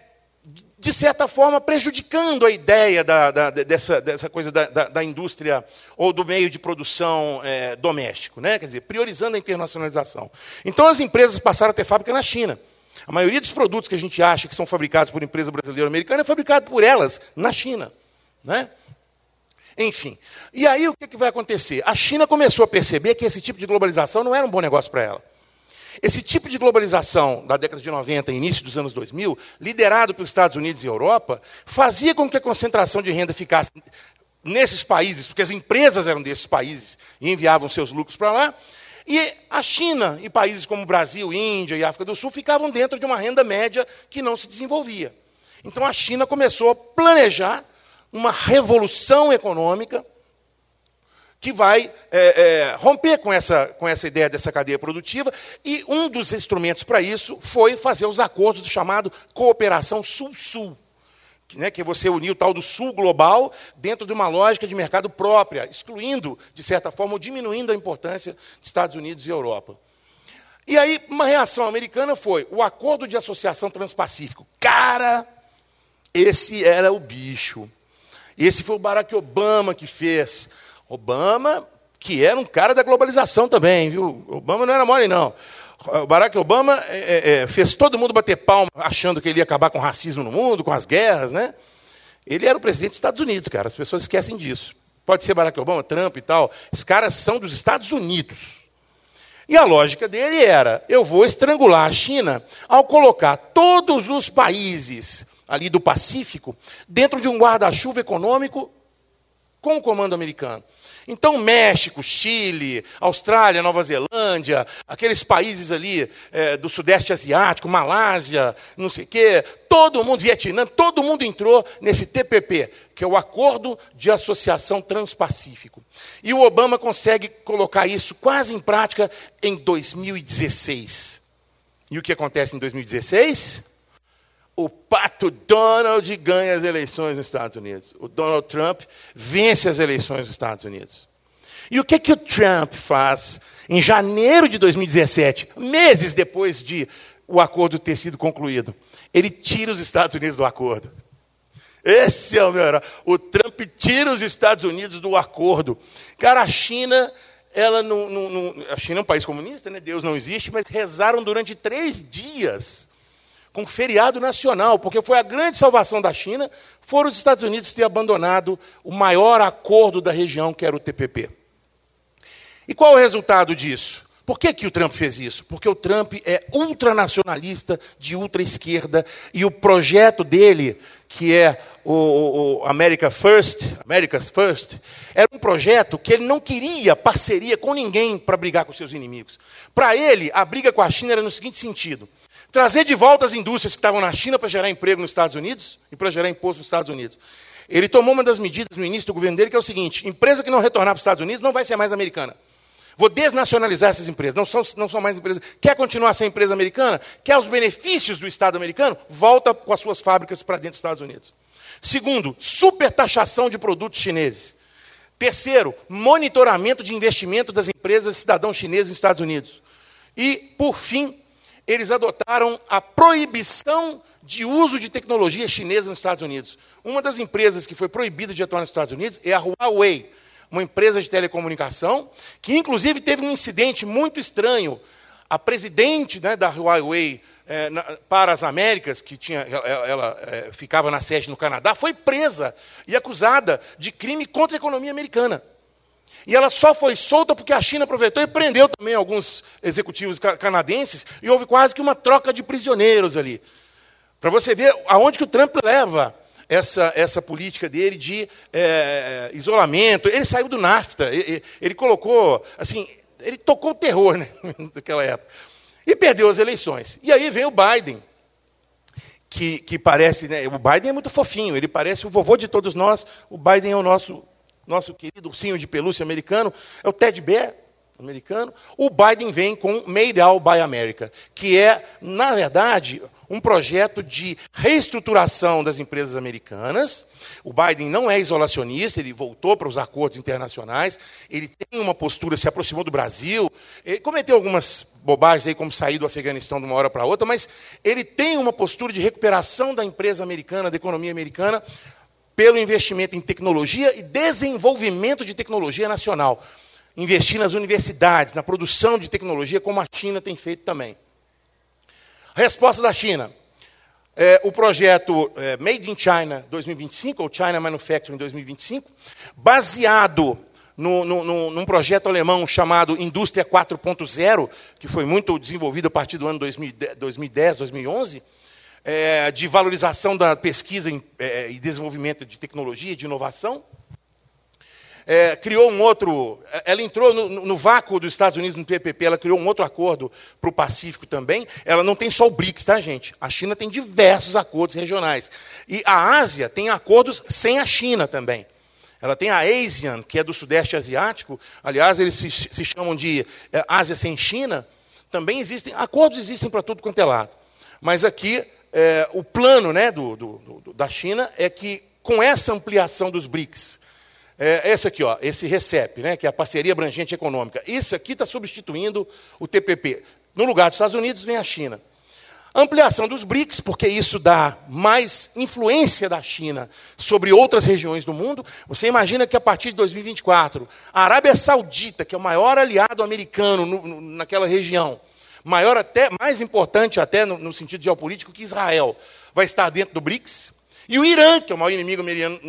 de certa forma, prejudicando a ideia da, da, dessa, dessa, coisa da, da, indústria ou do meio de produção é, doméstico, né? quer dizer, priorizando a internacionalização. Então, as empresas passaram a ter fábrica na China. A maioria dos produtos que a gente acha que são fabricados por empresa brasileira ou americana é fabricado por elas na China. Né? Enfim. E aí o que, que vai acontecer? A China começou a perceber que esse tipo de globalização não era um bom negócio para ela. Esse tipo de globalização da década de 90 e início dos anos 2000, liderado pelos Estados Unidos e Europa, fazia com que a concentração de renda ficasse nesses países, porque as empresas eram desses países e enviavam seus lucros para lá, e a China e países como Brasil, Índia e África do Sul ficavam dentro de uma renda média que não se desenvolvia. Então a China começou a planejar uma revolução econômica que vai é, é, romper com essa, com essa ideia dessa cadeia produtiva, e um dos instrumentos para isso foi fazer os acordos do chamado Cooperação Sul-Sul, né, que você unir o tal do Sul global dentro de uma lógica de mercado própria, excluindo, de certa forma, ou diminuindo a importância de Estados Unidos e Europa. E aí, uma reação americana foi o Acordo de Associação Transpacífico. Cara, esse era o bicho. Esse foi o Barack Obama que fez. Obama, que era um cara da globalização também, viu? Obama não era mole, não. O Barack Obama é, é, é, fez todo mundo bater palma achando que ele ia acabar com o racismo no mundo, com as guerras, né? Ele era o presidente dos Estados Unidos, cara. As pessoas esquecem disso. Pode ser Barack Obama, Trump e tal. Os caras são dos Estados Unidos. E a lógica dele era: eu vou estrangular a China ao colocar todos os países ali do Pacífico, dentro de um guarda-chuva econômico com o comando americano. Então, México, Chile, Austrália, Nova Zelândia, aqueles países ali é, do Sudeste Asiático, Malásia, não sei o quê, todo mundo, Vietnã, todo mundo entrou nesse TPP, que é o Acordo de Associação Transpacífico. E o Obama consegue colocar isso quase em prática em 2016. E o que acontece em 2016? O pato Donald ganha as eleições nos Estados Unidos. O Donald Trump vence as eleições nos Estados Unidos. E o que, que o Trump faz em janeiro de 2017, meses depois de o acordo ter sido concluído? Ele tira os Estados Unidos do acordo. Esse é o meu herói. O Trump tira os Estados Unidos do acordo. Cara, a China, ela não, não, não, a China é um país comunista, né? Deus não existe, mas rezaram durante três dias com feriado nacional, porque foi a grande salvação da China, foram os Estados Unidos ter abandonado o maior acordo da região, que era o TPP. E qual é o resultado disso? Por que, que o Trump fez isso? Porque o Trump é ultranacionalista de ultra-esquerda e o projeto dele, que é o, o, America First, America's First, era um projeto que ele não queria parceria com ninguém para brigar com seus inimigos. Para ele, a briga com a China era no seguinte sentido: trazer de volta as indústrias que estavam na China para gerar emprego nos Estados Unidos e para gerar imposto nos Estados Unidos. Ele tomou uma das medidas no início do governo dele, que é o seguinte: empresa que não retornar para os Estados Unidos não vai ser mais americana. Vou desnacionalizar essas empresas, não são, não são mais empresas. Quer continuar sem empresa americana? Quer os benefícios do Estado americano? Volta com as suas fábricas para dentro dos Estados Unidos. Segundo, supertaxação de produtos chineses. Terceiro, monitoramento de investimento das empresas cidadãos chineses nos Estados Unidos. E, por fim, eles adotaram a proibição de uso de tecnologia chinesa nos Estados Unidos. Uma das empresas que foi proibida de atuar nos Estados Unidos é a Huawei uma empresa de telecomunicação, que inclusive teve um incidente muito estranho. A presidente né, da Huawei é, na, para as Américas, que tinha, ela, ela é, ficava na sede no Canadá, foi presa e acusada de crime contra a economia americana. E ela só foi solta porque a China aproveitou e prendeu também alguns executivos canadenses, e houve quase que uma troca de prisioneiros ali. Para você ver aonde que o Trump leva essa, essa política dele de é, isolamento. Ele saiu do NAFTA, ele, ele, colocou, assim, ele tocou o terror né, naquela época. E perdeu as eleições. E aí vem o Biden, que, que parece, né, o Biden é muito fofinho, ele parece o vovô de todos nós, o Biden é o nosso, nosso querido ursinho de pelúcia americano, é o Ted Bear, americano, o Biden vem com Made All by America, que é, na verdade, um projeto de reestruturação das empresas americanas. O Biden não é isolacionista, ele voltou para os acordos internacionais, ele tem uma postura, se aproximou do Brasil, ele cometeu algumas bobagens aí, como sair do Afeganistão de uma hora para outra, mas ele tem uma postura de recuperação da empresa americana, da economia americana, pelo investimento em tecnologia e desenvolvimento de tecnologia nacional. Investir nas universidades, na produção de tecnologia, como a China tem feito também. Resposta da China. É, o projeto é, Made in China 2025, ou China Manufacturing 2025, baseado no, no, no, num projeto alemão chamado Indústria 4.0, que foi muito desenvolvido a partir do ano 2010, 2011, é, de valorização da pesquisa em, é, e desenvolvimento de tecnologia de inovação é, criou um outro. É, ela entrou no, no, vácuo dos Estados Unidos no PPP, ela criou um outro acordo para o Pacífico também. Ela não tem só o BRICS, tá, gente? A China tem diversos acordos regionais. E a Ásia tem acordos sem a China também. Ela tem a ASEAN, que é do Sudeste Asiático. Aliás, eles se, se chamam de é, Ásia sem China. Também existem, acordos existem para tudo quanto é lado. Mas aqui, é, o plano né, do, do, do, da China é que, com essa ampliação dos BRICS, é, esse aqui, ó, esse RECEP, né, que é a Parceria Abrangente Econômica. Isso aqui está substituindo o TPP. No lugar dos Estados Unidos vem a China. Ampliação dos BRICS, porque isso dá mais influência da China sobre outras regiões do mundo. Você imagina que a partir de 2024, a Arábia Saudita, que é o maior aliado americano no, no, naquela região, maior até, mais importante até no, no sentido geopolítico que Israel, vai estar dentro do BRICS. E o Irã, que é o maior inimigo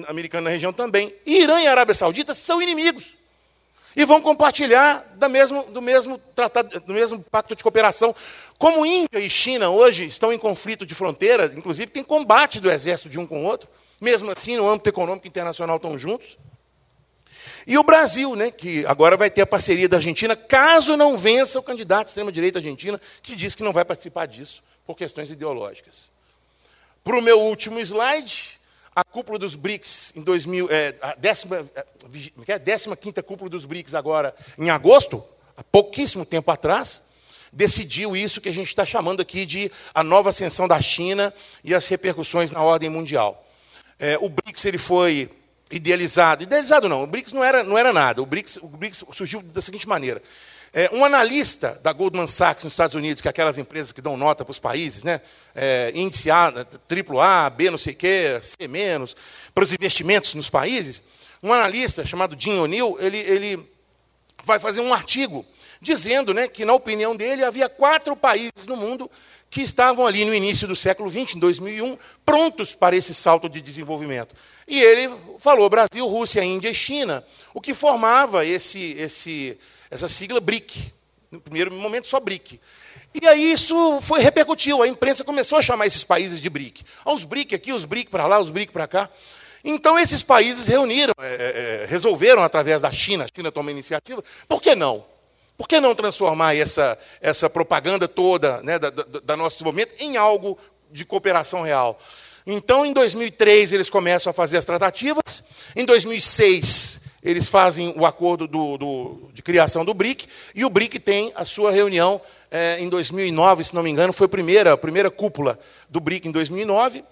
americano na região também. E Irã e Arábia Saudita são inimigos. E vão compartilhar do mesmo, do mesmo, tratado, do mesmo pacto de cooperação. Como Índia e China hoje estão em conflito de fronteira, inclusive tem combate do exército de um com o outro, mesmo assim, no âmbito econômico internacional estão juntos. E o Brasil, né, que agora vai ter a parceria da Argentina, caso não vença o candidato extrema-direita argentina, que diz que não vai participar disso por questões ideológicas. Para o meu último slide, a cúpula dos BRICS em 2000, é, a décima, é, décima quinta cúpula dos BRICS agora em agosto, há pouquíssimo tempo atrás, decidiu isso que a gente está chamando aqui de a nova ascensão da China e as repercussões na ordem mundial. É, o BRICS ele foi idealizado. Idealizado não, o BRICS não era, não era nada. O BRICS, o BRICS surgiu da seguinte maneira. É, um analista da Goldman Sachs nos Estados Unidos, que é aquelas empresas que dão nota para os países, né? É, índice A, triplo A, B não sei o quê, C menos, para os investimentos nos países, um analista chamado Jim O'Neill, ele, ele vai fazer um artigo dizendo né, que, na opinião dele, havia quatro países no mundo que estavam ali no início do século XX, em 2001, prontos para esse salto de desenvolvimento. E ele falou Brasil, Rússia, Índia e China, o que formava esse, esse, essa sigla BRIC. No primeiro momento, só BRIC. E aí isso foi repercutiu, a imprensa começou a chamar esses países de BRIC. Ah, os BRIC aqui, os BRIC para lá, os BRIC para cá. Então esses países reuniram, é, é, resolveram através da China, a China toma iniciativa, por que não? Por que não transformar essa, essa propaganda toda né, da, da, da nosso desenvolvimento em algo de cooperação real? Então, em 2003, eles começam a fazer as tratativas. Em 2006, eles fazem o acordo do, do, de criação do BRIC. E o BRIC tem a sua reunião é, em 2009, se não me engano, foi a primeira, a primeira cúpula do BRIC em 2009.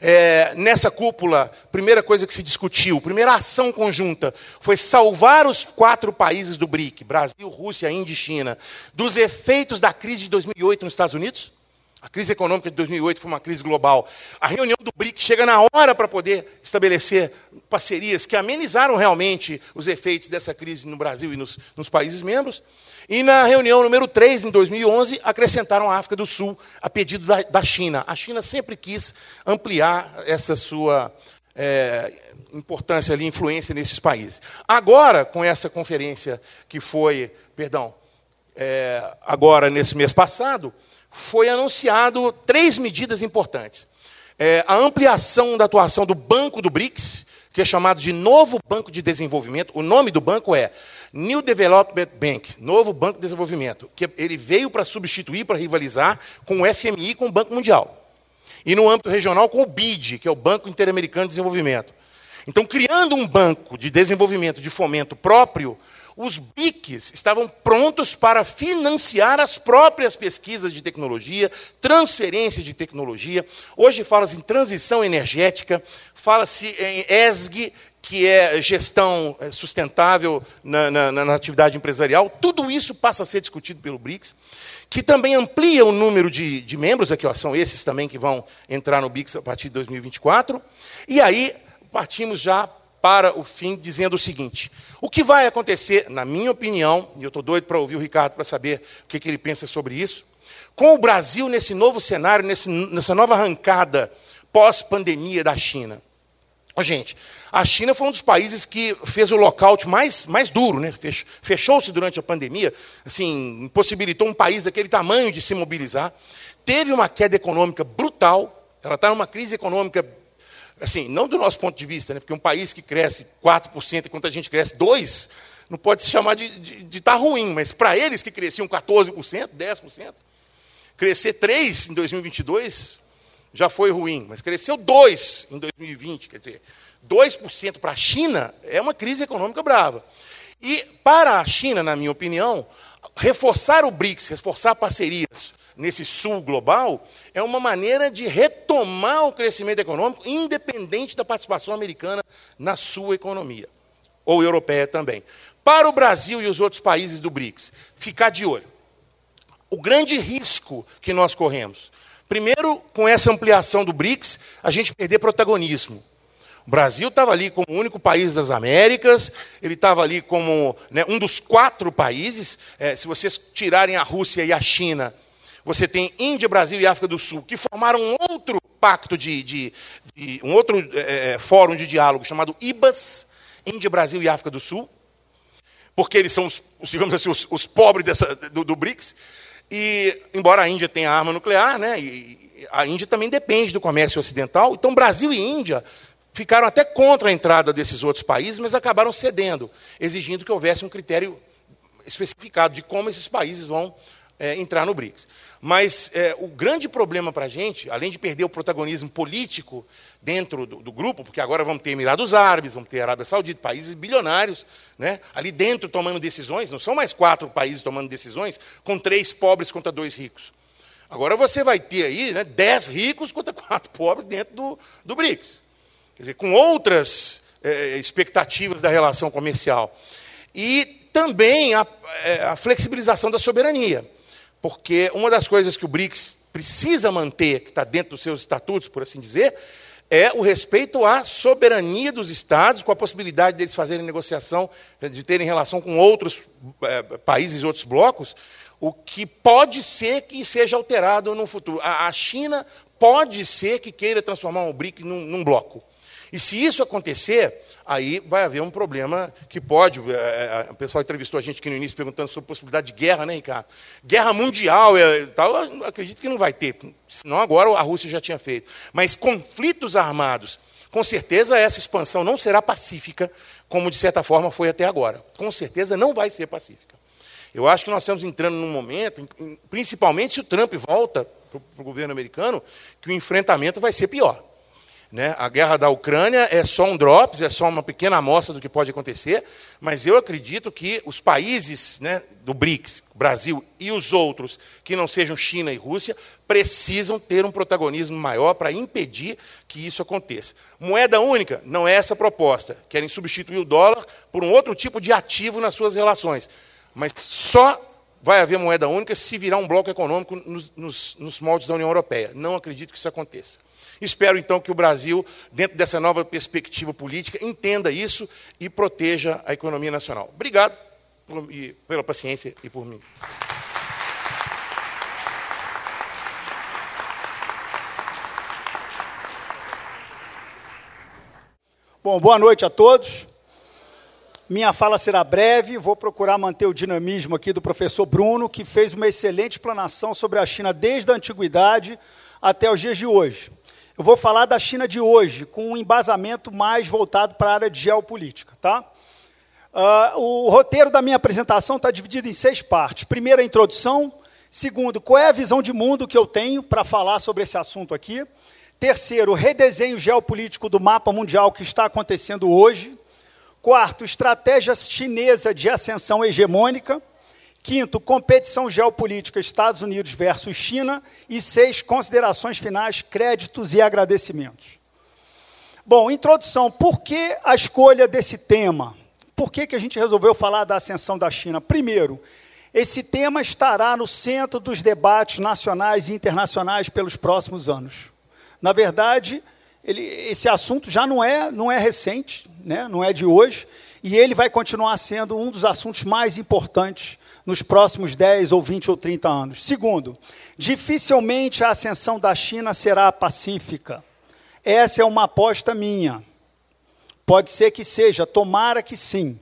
É, nessa cúpula, primeira coisa que se discutiu, primeira ação conjunta, foi salvar os quatro países do BRIC, Brasil, Rússia, Índia e China, dos efeitos da crise de 2008 nos Estados Unidos. A crise econômica de 2008 foi uma crise global. A reunião do BRIC chega na hora para poder estabelecer parcerias que amenizaram realmente os efeitos dessa crise no Brasil e nos, nos países membros. E na reunião número 3, em 2011, acrescentaram a África do Sul a pedido da, da China. A China sempre quis ampliar essa sua é, importância ali, influência nesses países. Agora, com essa conferência que foi, perdão, é, agora nesse mês passado, foi anunciado três medidas importantes. É, a ampliação da atuação do Banco do BRICS, que é chamado de Novo Banco de Desenvolvimento. O nome do banco é New Development Bank, Novo Banco de Desenvolvimento, que ele veio para substituir, para rivalizar com o FMI, com o Banco Mundial. E no âmbito regional com o BID, que é o Banco Interamericano de Desenvolvimento. Então, criando um banco de desenvolvimento, de fomento próprio, os BICs estavam prontos para financiar as próprias pesquisas de tecnologia, transferência de tecnologia. Hoje fala-se em transição energética, fala-se em ESG, que é gestão é, sustentável na, na, na, atividade empresarial. Tudo isso passa a ser discutido pelo BRICS, que também amplia o número de, de membros, aqui ó, são esses também que vão entrar no BRICS a partir de 2024. E aí partimos já para o fim, dizendo o seguinte: o que vai acontecer, na minha opinião, e eu estou doido para ouvir o Ricardo para saber o que, que, ele pensa sobre isso, com o Brasil nesse novo cenário, nesse, nessa nova arrancada pós-pandemia da China. Oh, gente, a China foi um dos países que fez o lockout mais, mais duro, né? fechou-se durante a pandemia, assim, impossibilitou um país daquele tamanho de se mobilizar. Teve uma queda econômica brutal, ela está numa crise econômica assim, não do nosso ponto de vista, né, porque um país que cresce 4% enquanto a gente cresce 2%, não pode se chamar de estar de, de tá ruim, mas para eles que cresciam 14%, 10%, crescer 3% em 2022 já foi ruim, mas cresceu 2% em 2020, quer dizer, 2% para a China é uma crise econômica brava. E para a China, na minha opinião, reforçar o BRICS, reforçar parcerias nesse sul global, é uma maneira de retomar o crescimento econômico, independente da participação americana na sua economia, ou europeia também. Para o Brasil e os outros países do BRICS, ficar de olho. O grande risco que nós corremos, primeiro, com essa ampliação do BRICS, a gente perder protagonismo. O Brasil estava ali como o único país das Américas, ele estava ali como né, um dos quatro países. É, se vocês tirarem a Rússia e a China, você tem Índia, Brasil e África do Sul, que formaram um outro pacto de, de, de um outro é, é, fórum de diálogo chamado IBAS, Índia, Brasil e África do Sul, porque eles são os, digamos assim, os, os pobres dessa, do, do, BRICS. E embora a Índia tenha arma nuclear, né, e a Índia também depende do comércio ocidental. Então, Brasil e Índia ficaram até contra a entrada desses outros países, mas acabaram cedendo, exigindo que houvesse um critério especificado de como esses países vão é, entrar no BRICS. Mas é, o grande problema para a gente, além de perder o protagonismo político dentro do, do, grupo, porque agora vamos ter Emirados Árabes, vamos ter Arábia Saudita, países bilionários, né, ali dentro tomando decisões, não são mais quatro países tomando decisões, com três pobres contra dois ricos. Agora você vai ter aí né, dez ricos contra quatro pobres dentro do, do BRICS. quer dizer, com outras é, expectativas da relação comercial. E também a, é, a flexibilização da soberania, porque uma das coisas que o BRICS precisa manter, que está dentro dos seus estatutos, por assim dizer, é o respeito à soberania dos Estados, com a possibilidade deles fazerem negociação, de terem relação com outros é, países outros blocos, o que pode ser que seja alterado no futuro. A, a China pode ser que queira transformar o BRIC num, num bloco. E se isso acontecer, aí vai haver um problema que pode. É, é, o pessoal entrevistou a gente aqui no início perguntando sobre possibilidade de guerra, né, Ricardo? Guerra mundial, é, tal, acredito que não vai ter, senão agora a Rússia já tinha feito. Mas conflitos armados, com certeza essa expansão não será pacífica, como de certa forma foi até agora. Com certeza não vai ser pacífica. Eu acho que nós estamos entrando num momento, principalmente se o Trump volta para o governo americano, que o enfrentamento vai ser pior. Né? A guerra da Ucrânia é só um drops, é só uma pequena amostra do que pode acontecer, mas eu acredito que os países né, do BRICS, Brasil e os outros, que não sejam China e Rússia, precisam ter um protagonismo maior para impedir que isso aconteça. Moeda única não é essa proposta. Querem substituir o dólar por um outro tipo de ativo nas suas relações. Mas só vai haver moeda única se virar um bloco econômico nos, nos, nos moldes da União Europeia. Não acredito que isso aconteça. Espero então que o Brasil, dentro dessa nova perspectiva política, entenda isso e proteja a economia nacional. Obrigado pela paciência e por mim. Bom, boa noite a todos. Minha fala será breve, vou procurar manter o dinamismo aqui do professor Bruno, que fez uma excelente explanação sobre a China desde a antiguidade até os dias de hoje. Eu vou falar da China de hoje, com um embasamento mais voltado para a área de geopolítica. Tá? Uh, o roteiro da minha apresentação está dividido em seis partes. Primeiro, a introdução. Segundo, qual é a visão de mundo que eu tenho para falar sobre esse assunto aqui. Terceiro, o redesenho geopolítico do mapa mundial que está acontecendo hoje. Quarto, estratégia chinesa de ascensão hegemônica. Quinto, competição geopolítica Estados Unidos versus China. E seis, considerações finais, créditos e agradecimentos. Bom, introdução. Por que a escolha desse tema? Por que, que a gente resolveu falar da ascensão da China? Primeiro, esse tema estará no centro dos debates nacionais e internacionais pelos próximos anos. Na verdade, ele, esse assunto já não é, não é recente, né? não é de hoje, e ele vai continuar sendo um dos assuntos mais importantes nos próximos 10 ou 20 ou 30 anos. Segundo, dificilmente a ascensão da China será pacífica. Essa é uma aposta minha. Pode ser que seja, tomara que sim.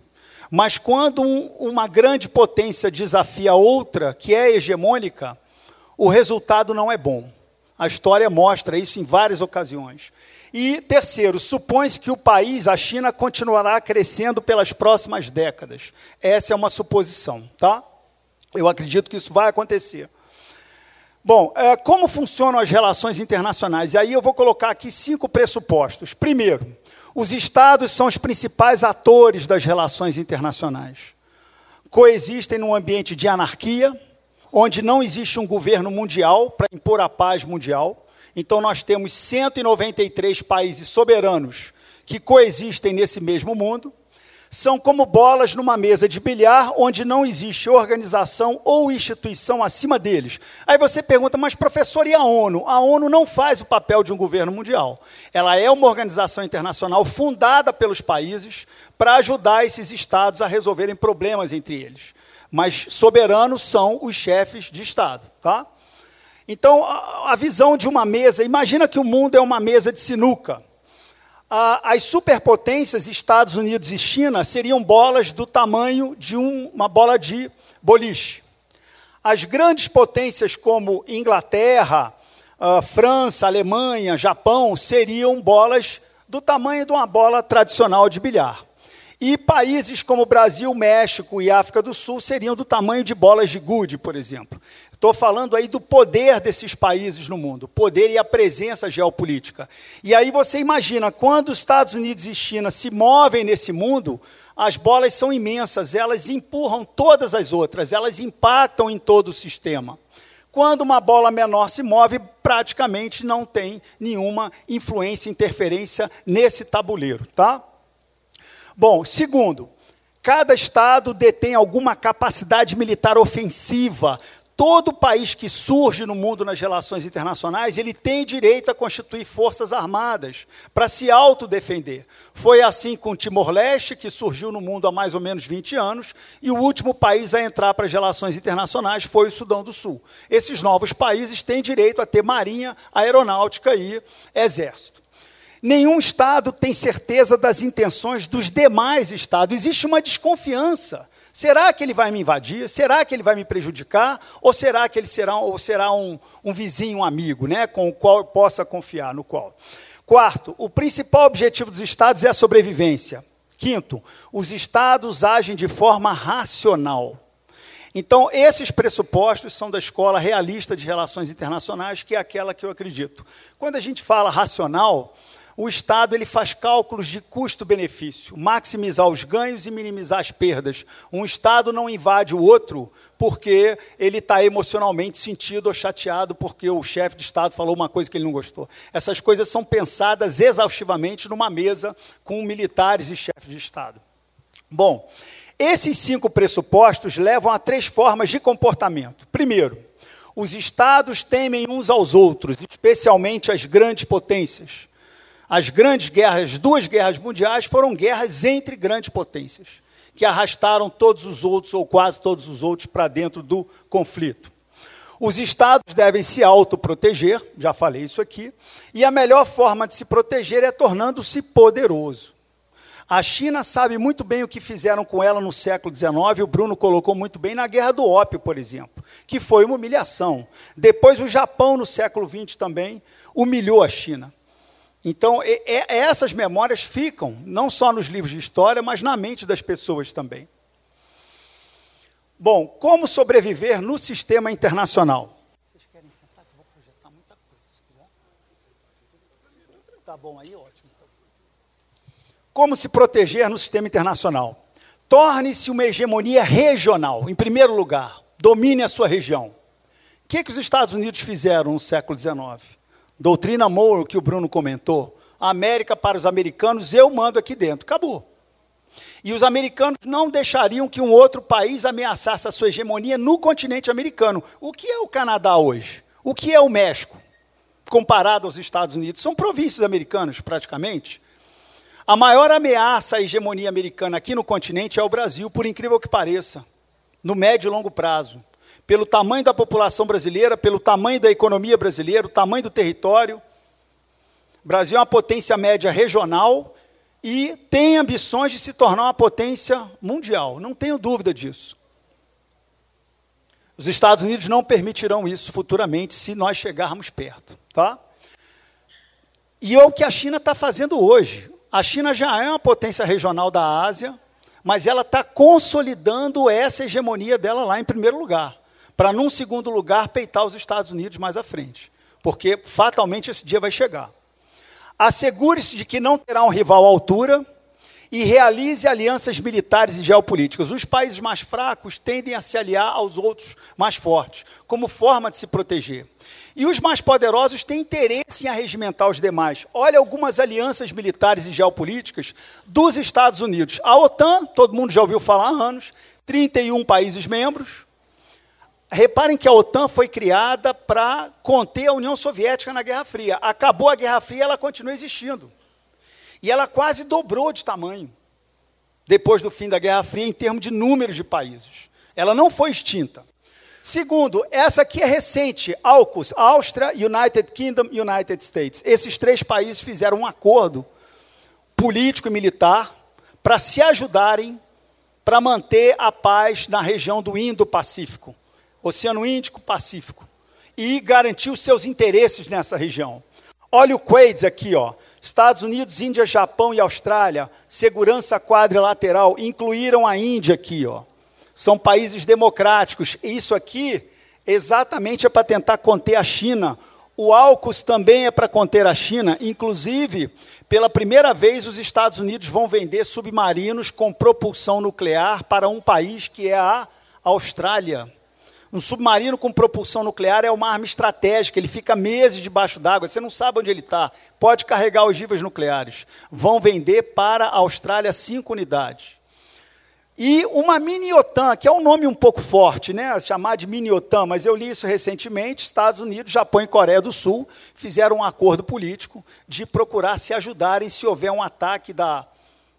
Mas quando um, uma grande potência desafia outra, que é hegemônica, o resultado não é bom. A história mostra isso em várias ocasiões. E terceiro, supõe-se que o país, a China, continuará crescendo pelas próximas décadas. Essa é uma suposição, tá? Eu acredito que isso vai acontecer. Bom, é, como funcionam as relações internacionais? E aí eu vou colocar aqui cinco pressupostos. Primeiro, os estados são os principais atores das relações internacionais. Coexistem num ambiente de anarquia, onde não existe um governo mundial para impor a paz mundial. Então, nós temos 193 países soberanos que coexistem nesse mesmo mundo são como bolas numa mesa de bilhar onde não existe organização ou instituição acima deles. Aí você pergunta, mas professor, e a ONU? A ONU não faz o papel de um governo mundial. Ela é uma organização internacional fundada pelos países para ajudar esses estados a resolverem problemas entre eles. Mas soberanos são os chefes de Estado. Tá? Então, a visão de uma mesa, imagina que o mundo é uma mesa de sinuca as superpotências, Estados Unidos e China, seriam bolas do tamanho de um, uma bola de boliche. As grandes potências como Inglaterra, uh, França, Alemanha, Japão, seriam bolas do tamanho de uma bola tradicional de bilhar. E países como Brasil, México e África do Sul seriam do tamanho de bolas de gude, por exemplo. Estou falando aí do poder desses países no mundo, poder e a presença geopolítica. E aí você imagina, quando os Estados Unidos e China se movem nesse mundo, as bolas são imensas, elas empurram todas as outras, elas impactam em todo o sistema. Quando uma bola menor se move, praticamente não tem nenhuma influência, interferência nesse tabuleiro, tá? Bom, segundo, cada estado detém alguma capacidade militar ofensiva. Todo país que surge no mundo nas relações internacionais, ele tem direito a constituir forças armadas para se autodefender. Foi assim com Timor-Leste, que surgiu no mundo há mais ou menos 20 anos, e o último país a entrar para as relações internacionais foi o Sudão do Sul. Esses novos países têm direito a ter marinha, aeronáutica e exército. Nenhum Estado tem certeza das intenções dos demais Estados. Existe uma desconfiança Será que ele vai me invadir? Será que ele vai me prejudicar? Ou será que ele será, ou será um, um vizinho, um amigo, né, com o qual eu possa confiar, no qual? Quarto, o principal objetivo dos estados é a sobrevivência. Quinto, os estados agem de forma racional. Então, esses pressupostos são da escola realista de relações internacionais, que é aquela que eu acredito. Quando a gente fala racional, o Estado ele faz cálculos de custo-benefício, maximizar os ganhos e minimizar as perdas. Um Estado não invade o outro porque ele está emocionalmente sentido ou chateado porque o chefe de Estado falou uma coisa que ele não gostou. Essas coisas são pensadas exaustivamente numa mesa com militares e chefes de Estado. Bom, esses cinco pressupostos levam a três formas de comportamento. Primeiro, os estados temem uns aos outros, especialmente as grandes potências. As grandes guerras, as duas guerras mundiais, foram guerras entre grandes potências, que arrastaram todos os outros, ou quase todos os outros, para dentro do conflito. Os estados devem se autoproteger, já falei isso aqui, e a melhor forma de se proteger é tornando-se poderoso. A China sabe muito bem o que fizeram com ela no século XIX, o Bruno colocou muito bem na Guerra do Ópio, por exemplo, que foi uma humilhação. Depois, o Japão, no século XX, também humilhou a China. Então, é, é, essas memórias ficam, não só nos livros de história, mas na mente das pessoas também. Bom, como sobreviver no sistema internacional? Vocês querem sentar que eu vou projetar muita coisa, se quiser. Tá bom aí, ótimo. Como se proteger no sistema internacional? Torne-se uma hegemonia regional, em primeiro lugar. Domine a sua região. O que, que os Estados Unidos fizeram no século XIX? Doutrina Moore, que o Bruno comentou. América para os americanos, eu mando aqui dentro. Acabou. E os americanos não deixariam que um outro país ameaçasse a sua hegemonia no continente americano. O que é o Canadá hoje? O que é o México? Comparado aos Estados Unidos. São províncias americanas, praticamente. A maior ameaça à hegemonia americana aqui no continente é o Brasil, por incrível que pareça, no médio e longo prazo pelo tamanho da população brasileira, pelo tamanho da economia brasileira, o tamanho do território. O Brasil é uma potência média regional e tem ambições de se tornar uma potência mundial, não tenho dúvida disso. Os Estados Unidos não permitirão isso futuramente se nós chegarmos perto, tá? E é o que a China está fazendo hoje. A China já é uma potência regional da Ásia, mas ela está consolidando essa hegemonia dela lá em primeiro lugar para, num segundo lugar, peitar os Estados Unidos mais à frente, porque fatalmente esse dia vai chegar. Assegure-se de que não terá um rival à altura e realize alianças militares e geopolíticas. Os países mais fracos tendem a se aliar aos outros mais fortes, como forma de se proteger. E os mais poderosos têm interesse em arregimentar os demais. Olha algumas alianças militares e geopolíticas dos Estados Unidos. A OTAN, todo mundo já ouviu falar há anos, 31 países membros, Reparem que a OTAN foi criada para conter a União Soviética na Guerra Fria. Acabou a Guerra Fria, ela continua existindo. E ela quase dobrou de tamanho depois do fim da Guerra Fria em termos de números de países. Ela não foi extinta. Segundo, essa aqui é recente, AUKUS, Áustria, United Kingdom, United States. Esses três países fizeram um acordo político e militar para se ajudarem para manter a paz na região do Indo-Pacífico. Oceano Índico, Pacífico, e garantiu seus interesses nessa região. Olha o Quads aqui, ó. Estados Unidos, Índia, Japão e Austrália, segurança quadrilateral, incluíram a Índia aqui, ó. São países democráticos. Isso aqui exatamente é para tentar conter a China. O AUKUS também é para conter a China. Inclusive, pela primeira vez, os Estados Unidos vão vender submarinos com propulsão nuclear para um país que é a Austrália. Um submarino com propulsão nuclear é uma arma estratégica, ele fica meses debaixo d'água, você não sabe onde ele está. Pode carregar ogivas nucleares. Vão vender para a Austrália cinco unidades. E uma mini-OTAN, que é um nome um pouco forte, né? chamar de mini-OTAN, mas eu li isso recentemente. Estados Unidos, Japão e Coreia do Sul fizeram um acordo político de procurar se ajudarem se houver um ataque da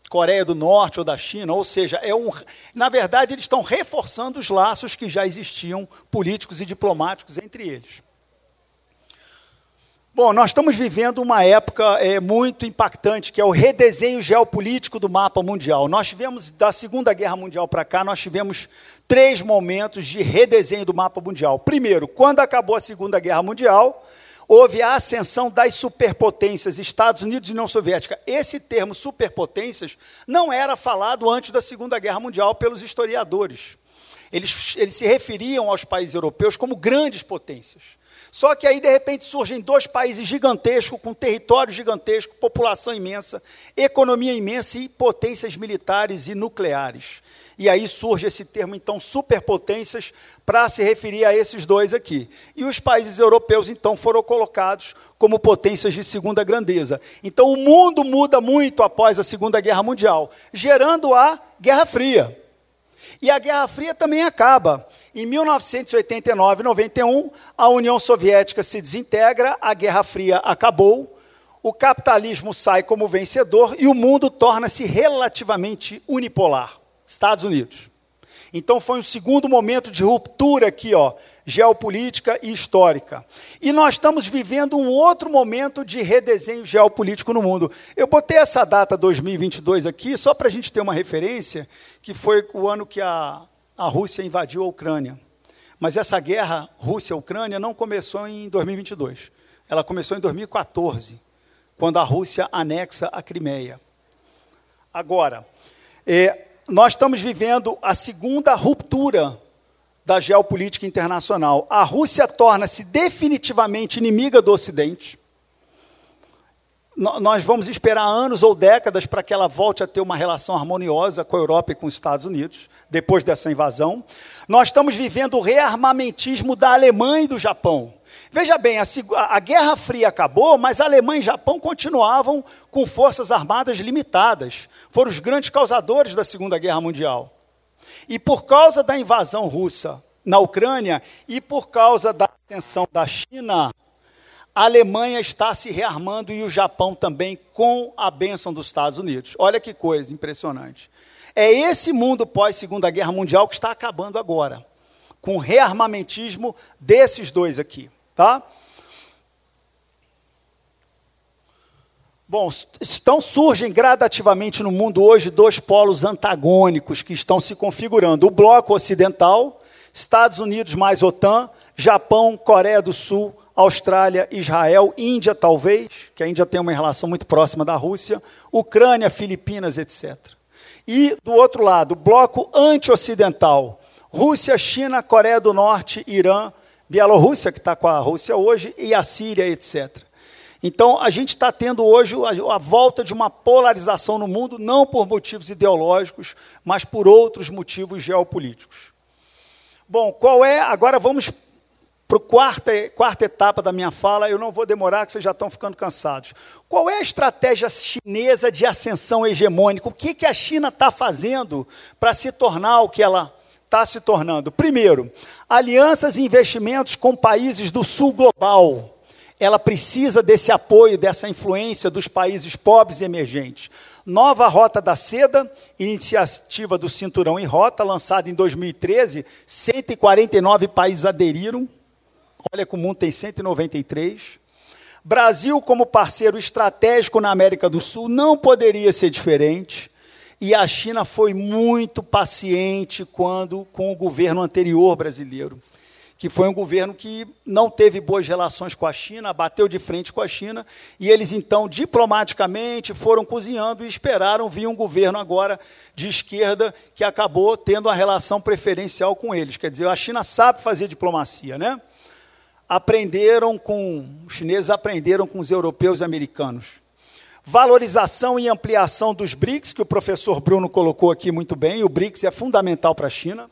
Coreia do Norte ou da China, ou seja, é um, na verdade eles estão reforçando os laços que já existiam políticos e diplomáticos entre eles. Bom, nós estamos vivendo uma época é, muito impactante, que é o redesenho geopolítico do mapa mundial. Nós tivemos, da Segunda Guerra Mundial para cá, nós tivemos três momentos de redesenho do mapa mundial. Primeiro, quando acabou a Segunda Guerra Mundial, houve a ascensão das superpotências, Estados Unidos e União Soviética. Esse termo superpotências não era falado antes da Segunda Guerra Mundial pelos historiadores. Eles, eles se referiam aos países europeus como grandes potências. Só que aí, de repente, surgem dois países gigantescos, com território gigantesco, população imensa, economia imensa e potências militares e nucleares. E aí surge esse termo, então, superpotências, para se referir a esses dois aqui. E os países europeus, então, foram colocados como potências de segunda grandeza. Então, o mundo muda muito após a Segunda Guerra Mundial, gerando a Guerra Fria. E a Guerra Fria também acaba. Em 1989 91, a União Soviética se desintegra, a Guerra Fria acabou, o capitalismo sai como vencedor e o mundo torna-se relativamente unipolar. Estados Unidos. Então foi um segundo momento de ruptura aqui, ó, geopolítica e histórica. E nós estamos vivendo um outro momento de redesenho geopolítico no mundo. Eu botei essa data 2022 aqui só para a gente ter uma referência, que foi o ano que a, a Rússia invadiu a Ucrânia. Mas essa guerra Rússia-Ucrânia não começou em 2022. Ela começou em 2014, quando a Rússia anexa a Crimeia. Agora, é, nós estamos vivendo a segunda ruptura da geopolítica internacional. A Rússia torna-se definitivamente inimiga do Ocidente. Nós vamos esperar anos ou décadas para que ela volte a ter uma relação harmoniosa com a Europa e com os Estados Unidos, depois dessa invasão. Nós estamos vivendo o rearmamentismo da Alemanha e do Japão. Veja bem, a, a, Guerra Fria acabou, mas Alemanha e Japão continuavam com forças armadas limitadas. Foram os grandes causadores da Segunda Guerra Mundial. E por causa da invasão russa na Ucrânia e por causa da ascensão da China, a Alemanha está se rearmando e o Japão também com a bênção dos Estados Unidos. Olha que coisa impressionante. É esse mundo pós-Segunda Guerra Mundial que está acabando agora, com o rearmamentismo desses dois aqui. Tá? Bom, então surgem gradativamente no mundo hoje dois polos antagônicos que estão se configurando: o bloco ocidental, Estados Unidos mais OTAN, Japão, Coreia do Sul, Austrália, Israel, Índia talvez, que a Índia tem uma relação muito próxima da Rússia, Ucrânia, Filipinas, etc. E do outro lado, bloco anti-ocidental, Rússia, China, Coreia do Norte, Irã, Bielorrússia, que está com a Rússia hoje, e a Síria, etc. Então, a gente está tendo hoje a, volta de uma polarização no mundo, não por motivos ideológicos, mas por outros motivos geopolíticos. Bom, qual é. Agora vamos para a quarta, quarta etapa da minha fala, eu não vou demorar, que vocês já estão ficando cansados. Qual é a estratégia chinesa de ascensão hegemônica? O que, que a China está fazendo para se tornar o que ela está se tornando? Primeiro, alianças e investimentos com países do sul global. Ela precisa desse apoio, dessa influência dos países pobres e emergentes. Nova Rota da Seda, iniciativa do Cinturão em Rota, lançada em 2013, 149 países aderiram. Olha que o mundo tem 193. Brasil, como parceiro estratégico na América do Sul, não poderia ser diferente. E a China foi muito paciente quando com o governo anterior brasileiro, que foi um governo que não teve boas relações com a China, bateu de frente com a China, e eles então diplomaticamente foram cozinhando e esperaram vir um governo agora de esquerda que acabou tendo uma relação preferencial com eles. Quer dizer, a China sabe fazer diplomacia, né? Aprenderam com os chineses aprenderam com os europeus e americanos valorização e ampliação dos BRICS, que o professor Bruno colocou aqui muito bem, o BRICS é fundamental para a China.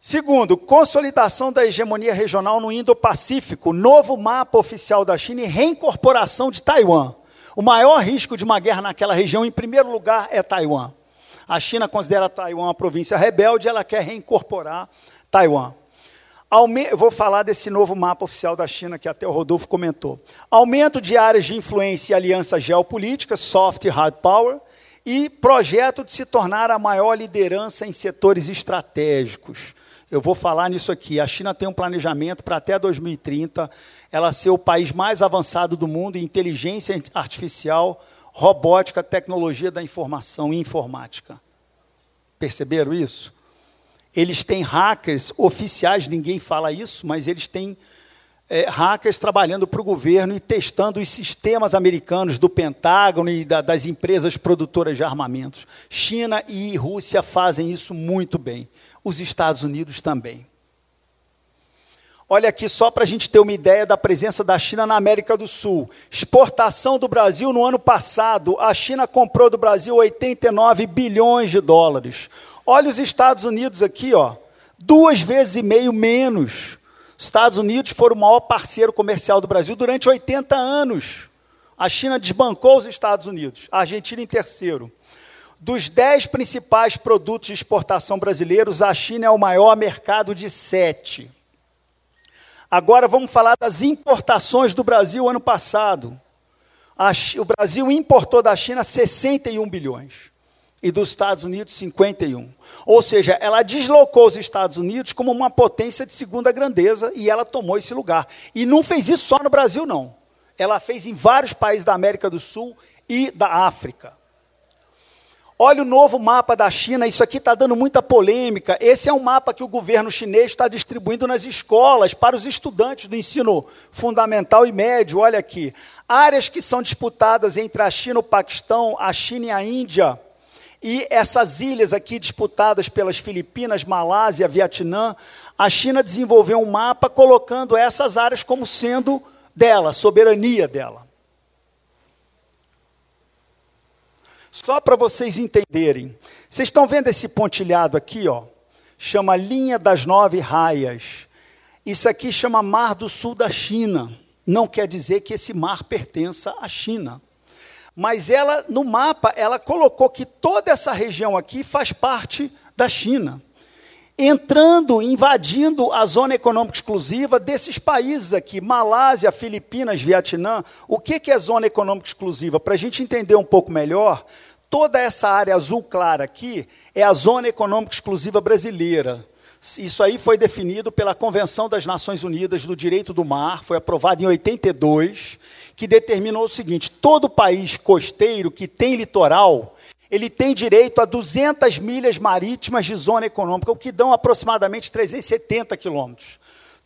Segundo, consolidação da hegemonia regional no Indo-Pacífico, novo mapa oficial da China e reincorporação de Taiwan. O maior risco de uma guerra naquela região, em primeiro lugar, é Taiwan. A China considera Taiwan uma província rebelde, ela quer reincorporar Taiwan. Eu vou falar desse novo mapa oficial da China que até o Rodolfo comentou. Aumento de áreas de influência e aliança geopolítica, soft e hard power, e projeto de se tornar a maior liderança em setores estratégicos. Eu vou falar nisso aqui. A China tem um planejamento para até 2030 ela ser o país mais avançado do mundo em inteligência artificial, robótica, tecnologia da informação e informática. Perceberam isso? Eles têm hackers oficiais, ninguém fala isso, mas eles têm é, hackers trabalhando para o governo e testando os sistemas americanos do Pentágono e da, das empresas produtoras de armamentos. China e Rússia fazem isso muito bem. Os Estados Unidos também. Olha aqui, só para a gente ter uma ideia da presença da China na América do Sul. Exportação do Brasil no ano passado, a China comprou do Brasil 89 bilhões de dólares. Olha os Estados Unidos aqui, ó, duas vezes e meio menos. Os Estados Unidos foram o maior parceiro comercial do Brasil durante 80 anos. A China desbancou os Estados Unidos, a Argentina em terceiro. Dos dez principais produtos de exportação brasileiros, a China é o maior mercado de sete. Agora vamos falar das importações do Brasil ano passado. o Brasil importou da China 61 bilhões e dos Estados Unidos 51. Ou seja, ela deslocou os Estados Unidos como uma potência de segunda grandeza e ela tomou esse lugar. E não fez isso só no Brasil, não. Ela fez em vários países da América do Sul e da África. Olha o novo mapa da China, isso aqui está dando muita polêmica. Esse é um mapa que o governo chinês está distribuindo nas escolas para os estudantes do ensino fundamental e médio. Olha aqui. Áreas que são disputadas entre a China, o Paquistão, a China e a Índia. E essas ilhas aqui disputadas pelas Filipinas, Malásia, Vietnã, a China desenvolveu um mapa colocando essas áreas como sendo dela, soberania dela. Só para vocês entenderem. Vocês estão vendo esse pontilhado aqui, ó? Chama linha das nove raias. Isso aqui chama Mar do Sul da China. Não quer dizer que esse mar pertença à China. Mas ela, no mapa, ela colocou que toda essa região aqui faz parte da China entrando, invadindo a zona econômica exclusiva desses países aqui, Malásia, Filipinas, Vietnã. O que, que é zona econômica exclusiva? Para a gente entender um pouco melhor, toda essa área azul clara aqui é a zona econômica exclusiva brasileira. Isso aí foi definido pela Convenção das Nações Unidas do Direito do Mar, foi aprovado em 82, que determinou o seguinte: todo país costeiro que tem litoral, ele tem direito a 200 milhas marítimas de zona econômica, o que dão aproximadamente 370 quilômetros.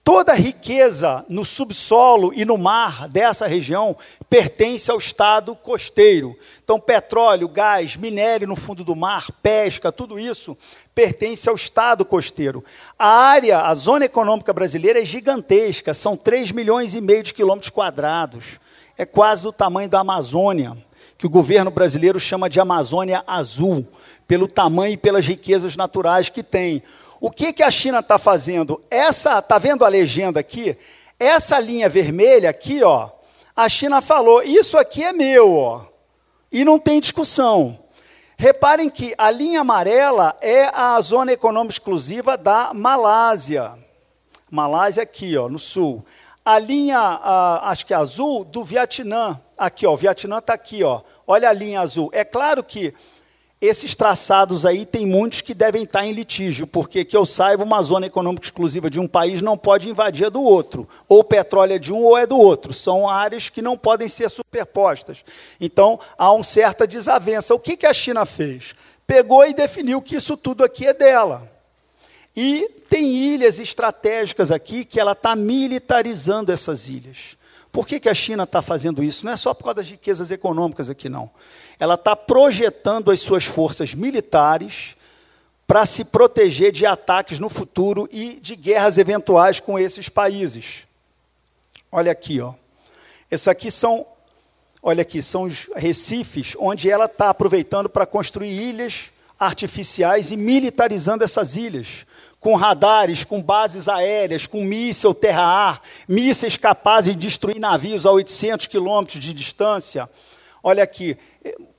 Toda a riqueza no subsolo e no mar dessa região pertence ao estado costeiro. Então, petróleo, gás, minério no fundo do mar, pesca, tudo isso pertence ao estado costeiro. A área, a zona econômica brasileira é gigantesca, são 3 milhões e meio de quilômetros quadrados. É quase do tamanho da Amazônia que o governo brasileiro chama de Amazônia Azul, pelo tamanho e pelas riquezas naturais que tem. O que, que a China está fazendo? Essa, tá vendo a legenda aqui? Essa linha vermelha aqui, ó, a China falou, isso aqui é meu, ó, e não tem discussão. Reparem que a linha amarela é a zona econômica exclusiva da Malásia. Malásia aqui, ó, no sul. A linha, a, acho que azul, do Vietnã. Aqui, ó, o Vietnã está aqui, ó. Olha a linha azul. É claro que esses traçados aí tem muitos que devem estar em litígio, porque que eu saiba, uma zona econômica exclusiva de um país não pode invadir a do outro. Ou o petróleo é de um ou é do outro. São áreas que não podem ser superpostas. Então, há uma certa desavença. O que, que a China fez? Pegou e definiu que isso tudo aqui é dela. E tem ilhas estratégicas aqui que ela está militarizando essas ilhas. Por que, que a China está fazendo isso? Não é só por causa das riquezas econômicas aqui, não. Ela está projetando as suas forças militares para se proteger de ataques no futuro e de guerras eventuais com esses países. Olha aqui, ó. Esses aqui são, olha aqui, são os recifes onde ela está aproveitando para construir ilhas artificiais e militarizando essas ilhas, com radares, com bases aéreas, com míssil terra-ar, mísseis capazes de destruir navios a 800 quilômetros de distância. Olha aqui,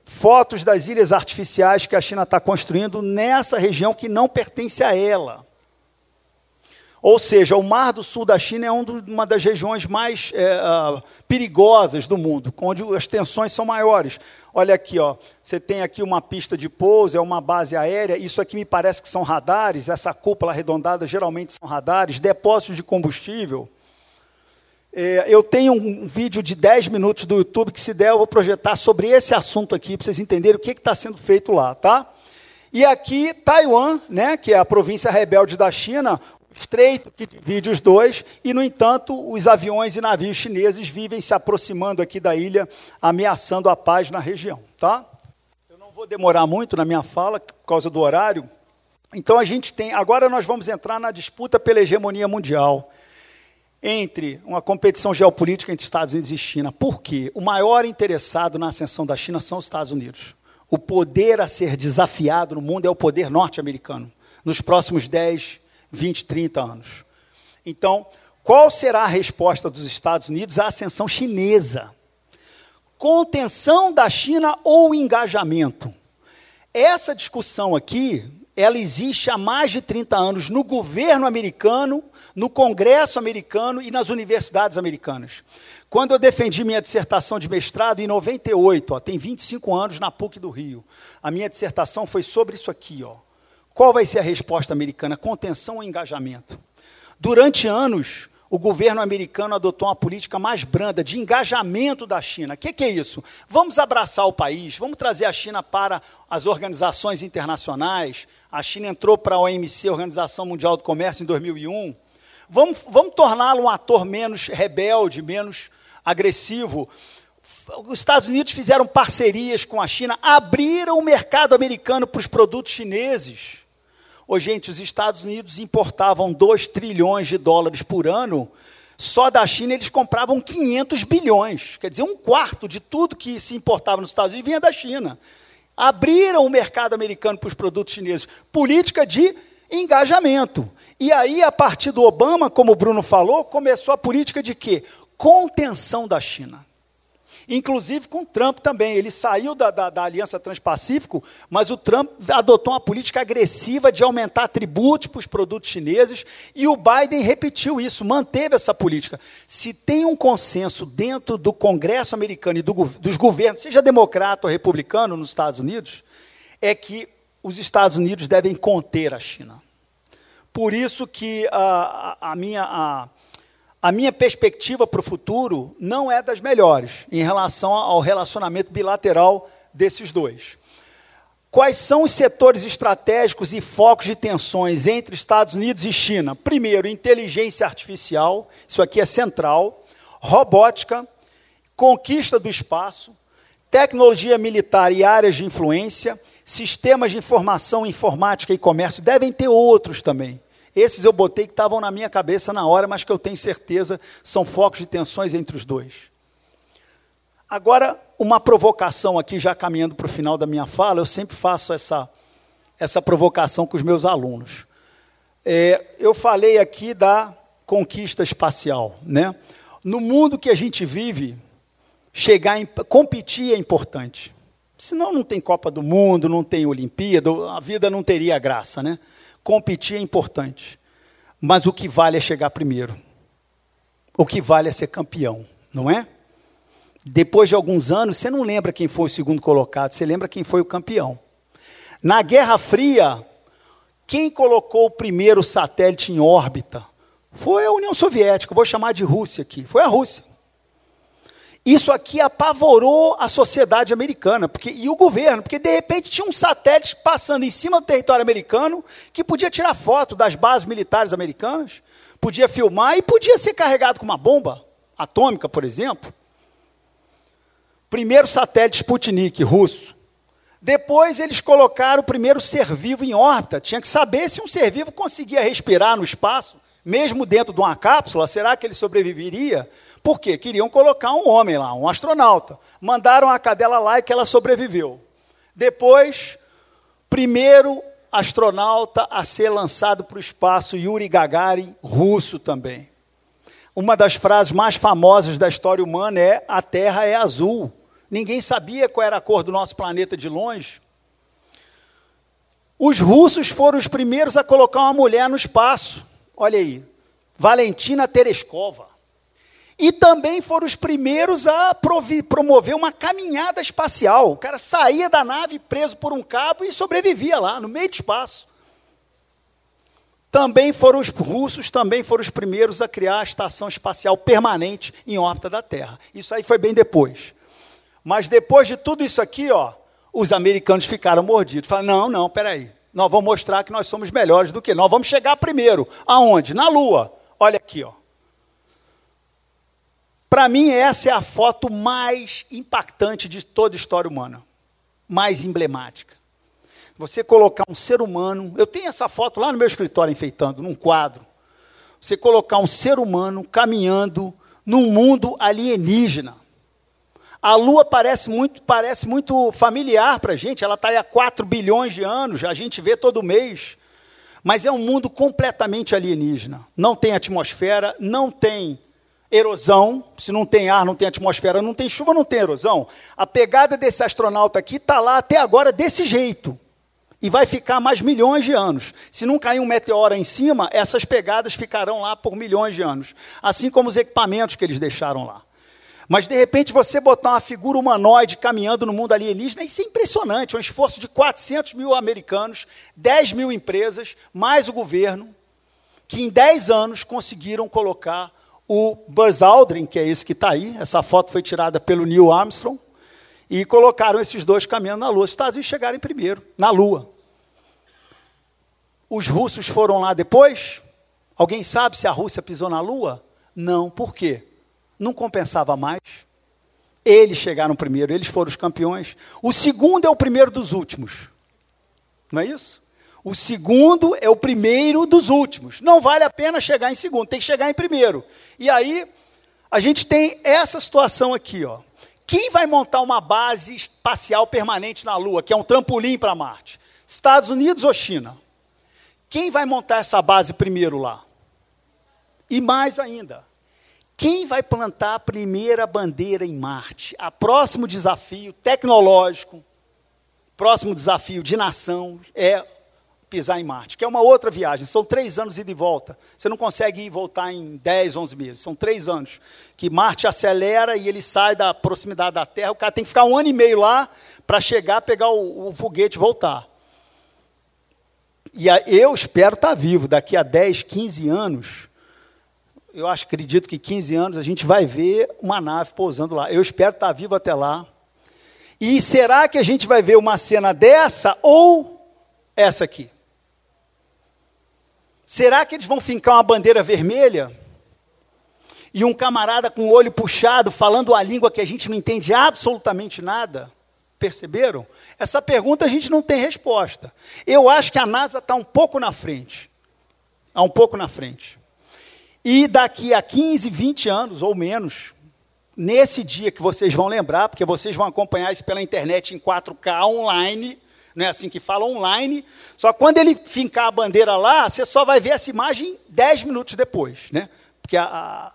fotos das ilhas artificiais que a China está construindo nessa região que não pertence a ela. Ou seja, o Mar do Sul da China é um uma das regiões mais é, perigosas do mundo, onde as tensões são maiores. Olha aqui, ó, você tem aqui uma pista de pouso, é uma base aérea. Isso aqui me parece que são radares. Essa cúpula arredondada geralmente são radares, depósitos de combustível. É, eu tenho um vídeo de 10 minutos do YouTube que, se der, eu vou projetar sobre esse assunto aqui, para vocês entenderem o que está sendo feito lá, tá? E aqui, Taiwan, né, que é a província rebelde da China, estreito que divide os dois, e, no entanto, os aviões e navios chineses vivem se aproximando aqui da ilha, ameaçando a paz na região. Tá? Eu não vou demorar muito na minha fala, por causa do horário. Então, a gente tem. Agora, nós vamos entrar na disputa pela hegemonia mundial entre uma competição geopolítica entre Estados Unidos e China. Por quê? O maior interessado na ascensão da China são os Estados Unidos. O poder a ser desafiado no mundo é o poder norte-americano. Nos próximos 10, 20, 30 anos. Então, qual será a resposta dos Estados Unidos à ascensão chinesa? Contenção da China ou engajamento? Essa discussão aqui, ela existe há mais de 30 anos no governo americano, no Congresso americano e nas universidades americanas. Quando eu defendi minha dissertação de mestrado em 98, ó, tem 25 anos na PUC do Rio. A minha dissertação foi sobre isso aqui, ó. Qual vai ser a resposta americana? Contenção ou engajamento? Durante anos, o governo americano adotou uma política mais branda de engajamento da China. O que, que, é isso? Vamos abraçar o país, vamos trazer a China para as organizações internacionais. A China entrou para a OMC, Organização Mundial do Comércio, em 2001. Vamos, vamos torná-lo um ator menos rebelde, menos agressivo. Os Estados Unidos fizeram parcerias com a China, abriram o mercado americano para os produtos chineses. Ô, gente, os Estados Unidos importavam 2 trilhões de dólares por ano, só da China eles compravam 500 bilhões. Quer dizer, um quarto de tudo que se importava nos Estados Unidos vinha da China. Abriram o mercado americano para os produtos chineses. Política de engajamento. E aí, a partir do Obama, como o Bruno falou, começou a política de quê? Contenção da China inclusive com Trump também. Ele saiu da, da, da Aliança Transpacífico, mas o Trump adotou uma política agressiva de aumentar tributos para os produtos chineses, e o Biden repetiu isso, manteve essa política. Se tem um consenso dentro do Congresso americano e do, dos governos, seja democrata ou republicano nos Estados Unidos, é que os Estados Unidos devem conter a China. Por isso que a, a, a minha. A, a minha perspectiva para o futuro não é das melhores em relação ao relacionamento bilateral desses dois. Quais são os setores estratégicos e focos de tensões entre Estados Unidos e China? Primeiro, inteligência artificial, isso aqui é central, robótica, conquista do espaço, tecnologia militar e áreas de influência, sistemas de informação, informática e comércio, devem ter outros também. Esses eu botei que estavam na minha cabeça na hora, mas que eu tenho certeza são focos de tensões entre os dois. Agora, uma provocação aqui, já caminhando para o final da minha fala, eu sempre faço essa, essa provocação com os meus alunos. É, eu falei aqui da conquista espacial. Né? No mundo que a gente vive, chegar em, competir é importante. Senão não tem Copa do Mundo, não tem Olimpíada, a vida não teria graça, né? Competir é importante, mas o que vale é chegar primeiro. O que vale é ser campeão, não é? Depois de alguns anos, você não lembra quem foi o segundo colocado, você lembra quem foi o campeão. Na Guerra Fria, quem colocou o primeiro satélite em órbita foi a União Soviética, vou chamar de Rússia aqui, foi a Rússia. Isso aqui apavorou a sociedade americana porque, e o governo, porque de repente tinha um satélite passando em cima do território americano que podia tirar foto das bases militares americanas, podia filmar e podia ser carregado com uma bomba atômica, por exemplo. Primeiro satélite Sputnik russo. Depois eles colocaram o primeiro ser vivo em órbita. Tinha que saber se um ser vivo conseguia respirar no espaço, mesmo dentro de uma cápsula. Será que ele sobreviveria? Por quê? Queriam colocar um homem lá, um astronauta. Mandaram a cadela lá e que ela sobreviveu. Depois, Primeiro astronauta a ser lançado para o espaço, Yuri Gagarin, russo também. Uma das frases mais famosas da história humana é: a Terra é azul. Ninguém sabia qual era a cor do nosso planeta de longe. Os russos foram os primeiros a colocar uma mulher no espaço. Olha aí, Valentina Tereskova. E também foram os primeiros a promover uma caminhada espacial. O cara saía da nave preso por um cabo e sobrevivia lá, no meio do espaço. Também foram os russos, também foram os primeiros a criar a estação espacial permanente em órbita da Terra. Isso aí foi bem depois. Mas depois de tudo isso aqui, ó, os americanos ficaram mordidos. Falaram: não, não, peraí. Nós vamos mostrar que nós somos melhores do que nós. Vamos chegar primeiro. Aonde? Na Lua. Olha aqui, ó. Para mim, essa é a foto mais impactante de toda a história humana, mais emblemática. Você colocar um ser humano, eu tenho essa foto lá no meu escritório enfeitando, num quadro. Você colocar um ser humano caminhando num mundo alienígena. A Lua parece muito, parece muito familiar para a gente, ela está aí há 4 bilhões de anos, a gente vê todo mês. Mas é um mundo completamente alienígena. Não tem atmosfera, não tem erosão, se não tem ar, não tem atmosfera, não tem chuva, não tem erosão. A pegada desse astronauta aqui está lá até agora desse jeito. E vai ficar mais milhões de anos. Se não cair um meteoro em cima, essas pegadas ficarão lá por milhões de anos. Assim como os equipamentos que eles deixaram lá. Mas, de repente, você botar uma figura humanoide caminhando no mundo alienígena, isso é impressionante. É um esforço de 400 mil americanos, 10 mil empresas, mais o governo, que em 10 anos conseguiram colocar o Buzz Aldrin, que é esse que está aí, essa foto foi tirada pelo Neil Armstrong, e colocaram esses dois caminhando na Lua. Os Estados Unidos chegaram em primeiro, na Lua. Os russos foram lá depois? Alguém sabe se a Rússia pisou na Lua? Não, por quê? Não compensava mais. Eles chegaram primeiro, eles foram os campeões. O segundo é o primeiro dos últimos. Não é isso? O segundo é o primeiro dos últimos. Não vale a pena chegar em segundo, tem que chegar em primeiro. E aí, a gente tem essa situação aqui, ó. Quem vai montar uma base espacial permanente na Lua, que é um trampolim para Marte? Estados Unidos ou China? Quem vai montar essa base primeiro lá? E mais ainda, quem vai plantar a primeira bandeira em Marte? A próximo desafio tecnológico, próximo desafio de nação é pisar em Marte, que é uma outra viagem. São três anos ida e volta. Você não consegue ir e voltar em 10, 11 meses. São três anos que Marte acelera e ele sai da proximidade da Terra. O cara tem que ficar um ano e meio lá para chegar, pegar o, o foguete e voltar. E a, eu espero estar vivo. Daqui a 10, 15 anos, eu acho, acredito que 15 anos, a gente vai ver uma nave pousando lá. Eu espero estar vivo até lá. E será que a gente vai ver uma cena dessa ou essa aqui? Será que eles vão fincar uma bandeira vermelha? E um camarada com o olho puxado, falando a língua que a gente não entende absolutamente nada? Perceberam? Essa pergunta a gente não tem resposta. Eu acho que a NASA está um pouco na frente. Está um pouco na frente. E daqui a 15, 20 anos ou menos, nesse dia que vocês vão lembrar, porque vocês vão acompanhar isso pela internet em 4K online, não é assim que fala, online. Só quando ele fincar a bandeira lá, você só vai ver essa imagem 10 minutos depois, né? Porque a,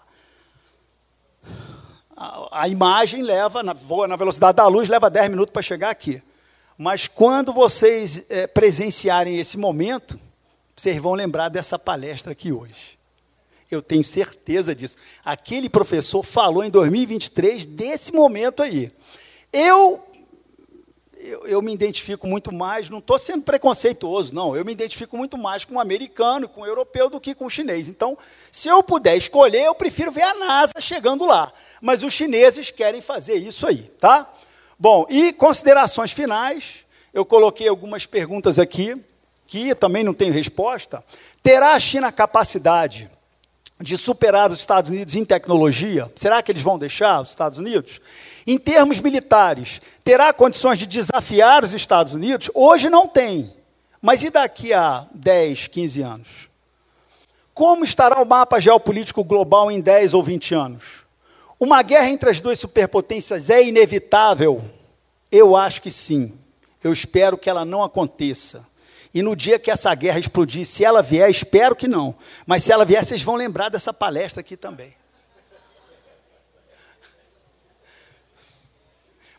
a, a imagem leva, na, voa na velocidade da luz, leva 10 minutos para chegar aqui. Mas quando vocês é, presenciarem esse momento, vocês vão lembrar dessa palestra aqui hoje. Eu tenho certeza disso. Aquele professor falou em 2023 desse momento aí. Eu eu, eu, me identifico muito mais, não estou sendo preconceituoso, não, eu me identifico muito mais com o americano, com o europeu, do que com o chinês. Então, se eu puder escolher, eu prefiro ver a NASA chegando lá. Mas os chineses querem fazer isso aí, tá? Bom, e considerações finais, eu coloquei algumas perguntas aqui, que também não tenho resposta. Terá a China capacidade de superar os Estados Unidos em tecnologia? Será que eles vão deixar os Estados Unidos? Em termos militares, terá condições de desafiar os Estados Unidos? Hoje não tem. Mas e daqui a 10, 15 anos? Como estará o mapa geopolítico global em 10 ou 20 anos? Uma guerra entre as duas superpotências é inevitável? Eu acho que sim. Eu espero que ela não aconteça. E no dia que essa guerra explodir, se ela vier, espero que não. Mas se ela vier, vocês vão lembrar dessa palestra aqui também.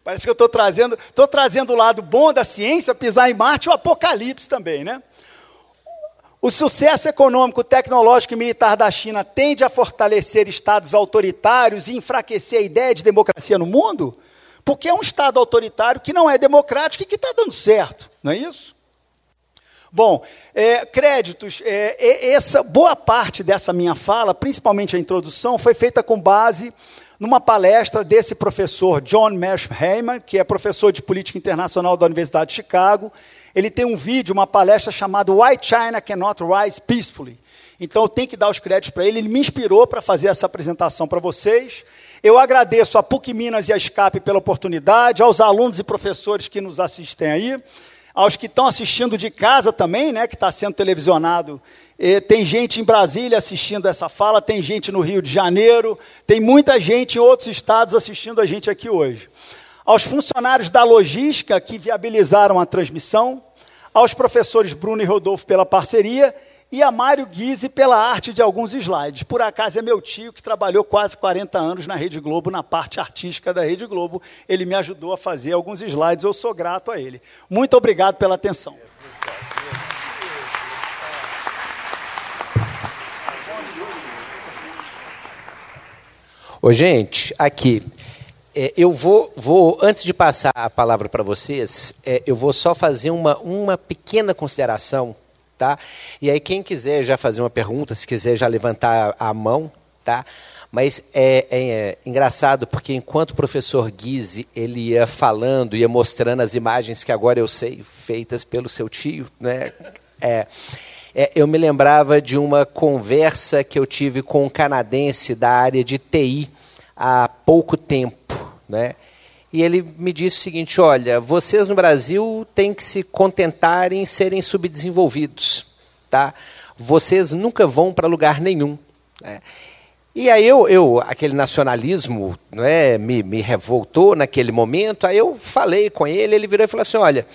Parece que eu estou trazendo, estou trazendo o lado bom da ciência, pisar em Marte o apocalipse também, né? O sucesso econômico, tecnológico e militar da China tende a fortalecer estados autoritários e enfraquecer a ideia de democracia no mundo? Porque é um estado autoritário que não é democrático e que está dando certo, não é isso? Bom, é, créditos. É, essa boa parte dessa minha fala, principalmente a introdução, foi feita com base numa palestra desse professor John Mearsheimer, que é professor de política internacional da Universidade de Chicago. Ele tem um vídeo, uma palestra chamada Why China Cannot Rise Peacefully. Então eu tenho que dar os créditos para ele. Ele me inspirou para fazer essa apresentação para vocês. Eu agradeço a PUC Minas e a SCAP pela oportunidade, aos alunos e professores que nos assistem aí, aos que estão assistindo de casa também, né, que está sendo televisionado e tem gente em Brasília assistindo essa fala, tem gente no Rio de Janeiro, tem muita gente em outros estados assistindo a gente aqui hoje. Aos funcionários da logística que viabilizaram a transmissão, aos professores Bruno e Rodolfo pela parceria e a Mário Guise pela arte de alguns slides. Por acaso é meu tio que trabalhou quase 40 anos na Rede Globo, na parte artística da Rede Globo. Ele me ajudou a fazer alguns slides, eu sou grato a ele. Muito obrigado pela atenção. Ô, gente, aqui, é, eu vou, vou, antes de passar a palavra para vocês, é, eu vou só fazer uma, uma pequena consideração, tá? E aí quem quiser já fazer uma pergunta, se quiser já levantar a mão, tá? Mas é, é, é engraçado porque enquanto o professor Guise ele ia falando, ia mostrando as imagens que agora eu sei, feitas pelo seu tio, né? É, é, eu me lembrava de uma conversa que eu tive com um canadense da área de TI há pouco tempo. Né? E ele me disse o seguinte: olha, vocês no Brasil têm que se contentar em serem subdesenvolvidos. Tá? Vocês nunca vão para lugar nenhum. Né? E aí eu, eu aquele nacionalismo né, me, me revoltou naquele momento, aí eu falei com ele, ele virou e falou assim, olha,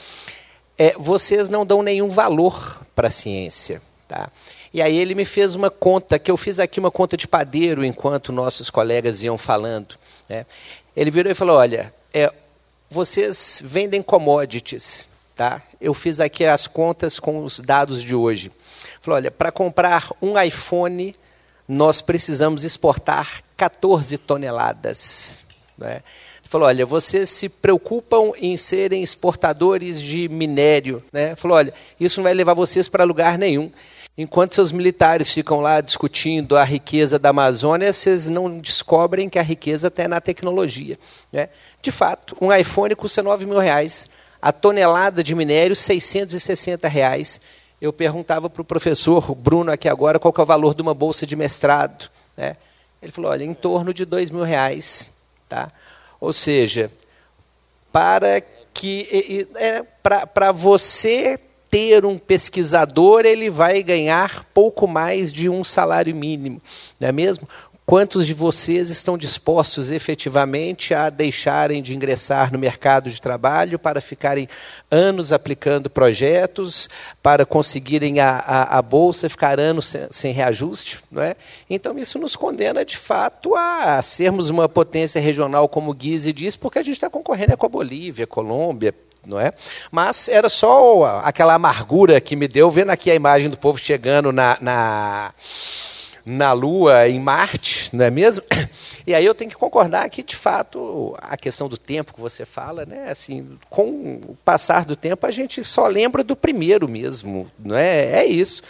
é, vocês não dão nenhum valor para a ciência. Tá? E aí ele me fez uma conta, que eu fiz aqui uma conta de padeiro enquanto nossos colegas iam falando. Né? Ele virou e falou, olha, é, vocês vendem commodities. Tá? Eu fiz aqui as contas com os dados de hoje. Falou, olha, para comprar um iPhone, nós precisamos exportar 14 toneladas. Né? falou: olha, vocês se preocupam em serem exportadores de minério. Né? Falou: olha, isso não vai levar vocês para lugar nenhum. Enquanto seus militares ficam lá discutindo a riqueza da Amazônia, vocês não descobrem que a riqueza está na tecnologia. Né? De fato, um iPhone custa 9 mil reais, a tonelada de minério, 660 reais. Eu perguntava para o professor Bruno aqui agora qual é o valor de uma bolsa de mestrado. Né? Ele falou, olha, em torno de 2 mil reais. Tá? Ou seja, para que é, para você ter um pesquisador, ele vai ganhar pouco mais de um salário mínimo, não é mesmo? Quantos de vocês estão dispostos efetivamente a deixarem de ingressar no mercado de trabalho para ficarem anos aplicando projetos, para conseguirem a, a, a bolsa, ficar anos sem, sem, reajuste? Não é? Então, isso nos condena, de fato, a sermos uma potência regional, como Guise diz, porque a gente está concorrendo com a Bolívia, Colômbia, não é? Mas era só aquela amargura que me deu vendo aqui a imagem do povo chegando na, na na Lua, em Marte, não é mesmo? E aí eu tenho que concordar que, de fato, a questão do tempo que você fala, né, assim, com o passar do tempo, a gente só lembra do primeiro mesmo, não é? É isso.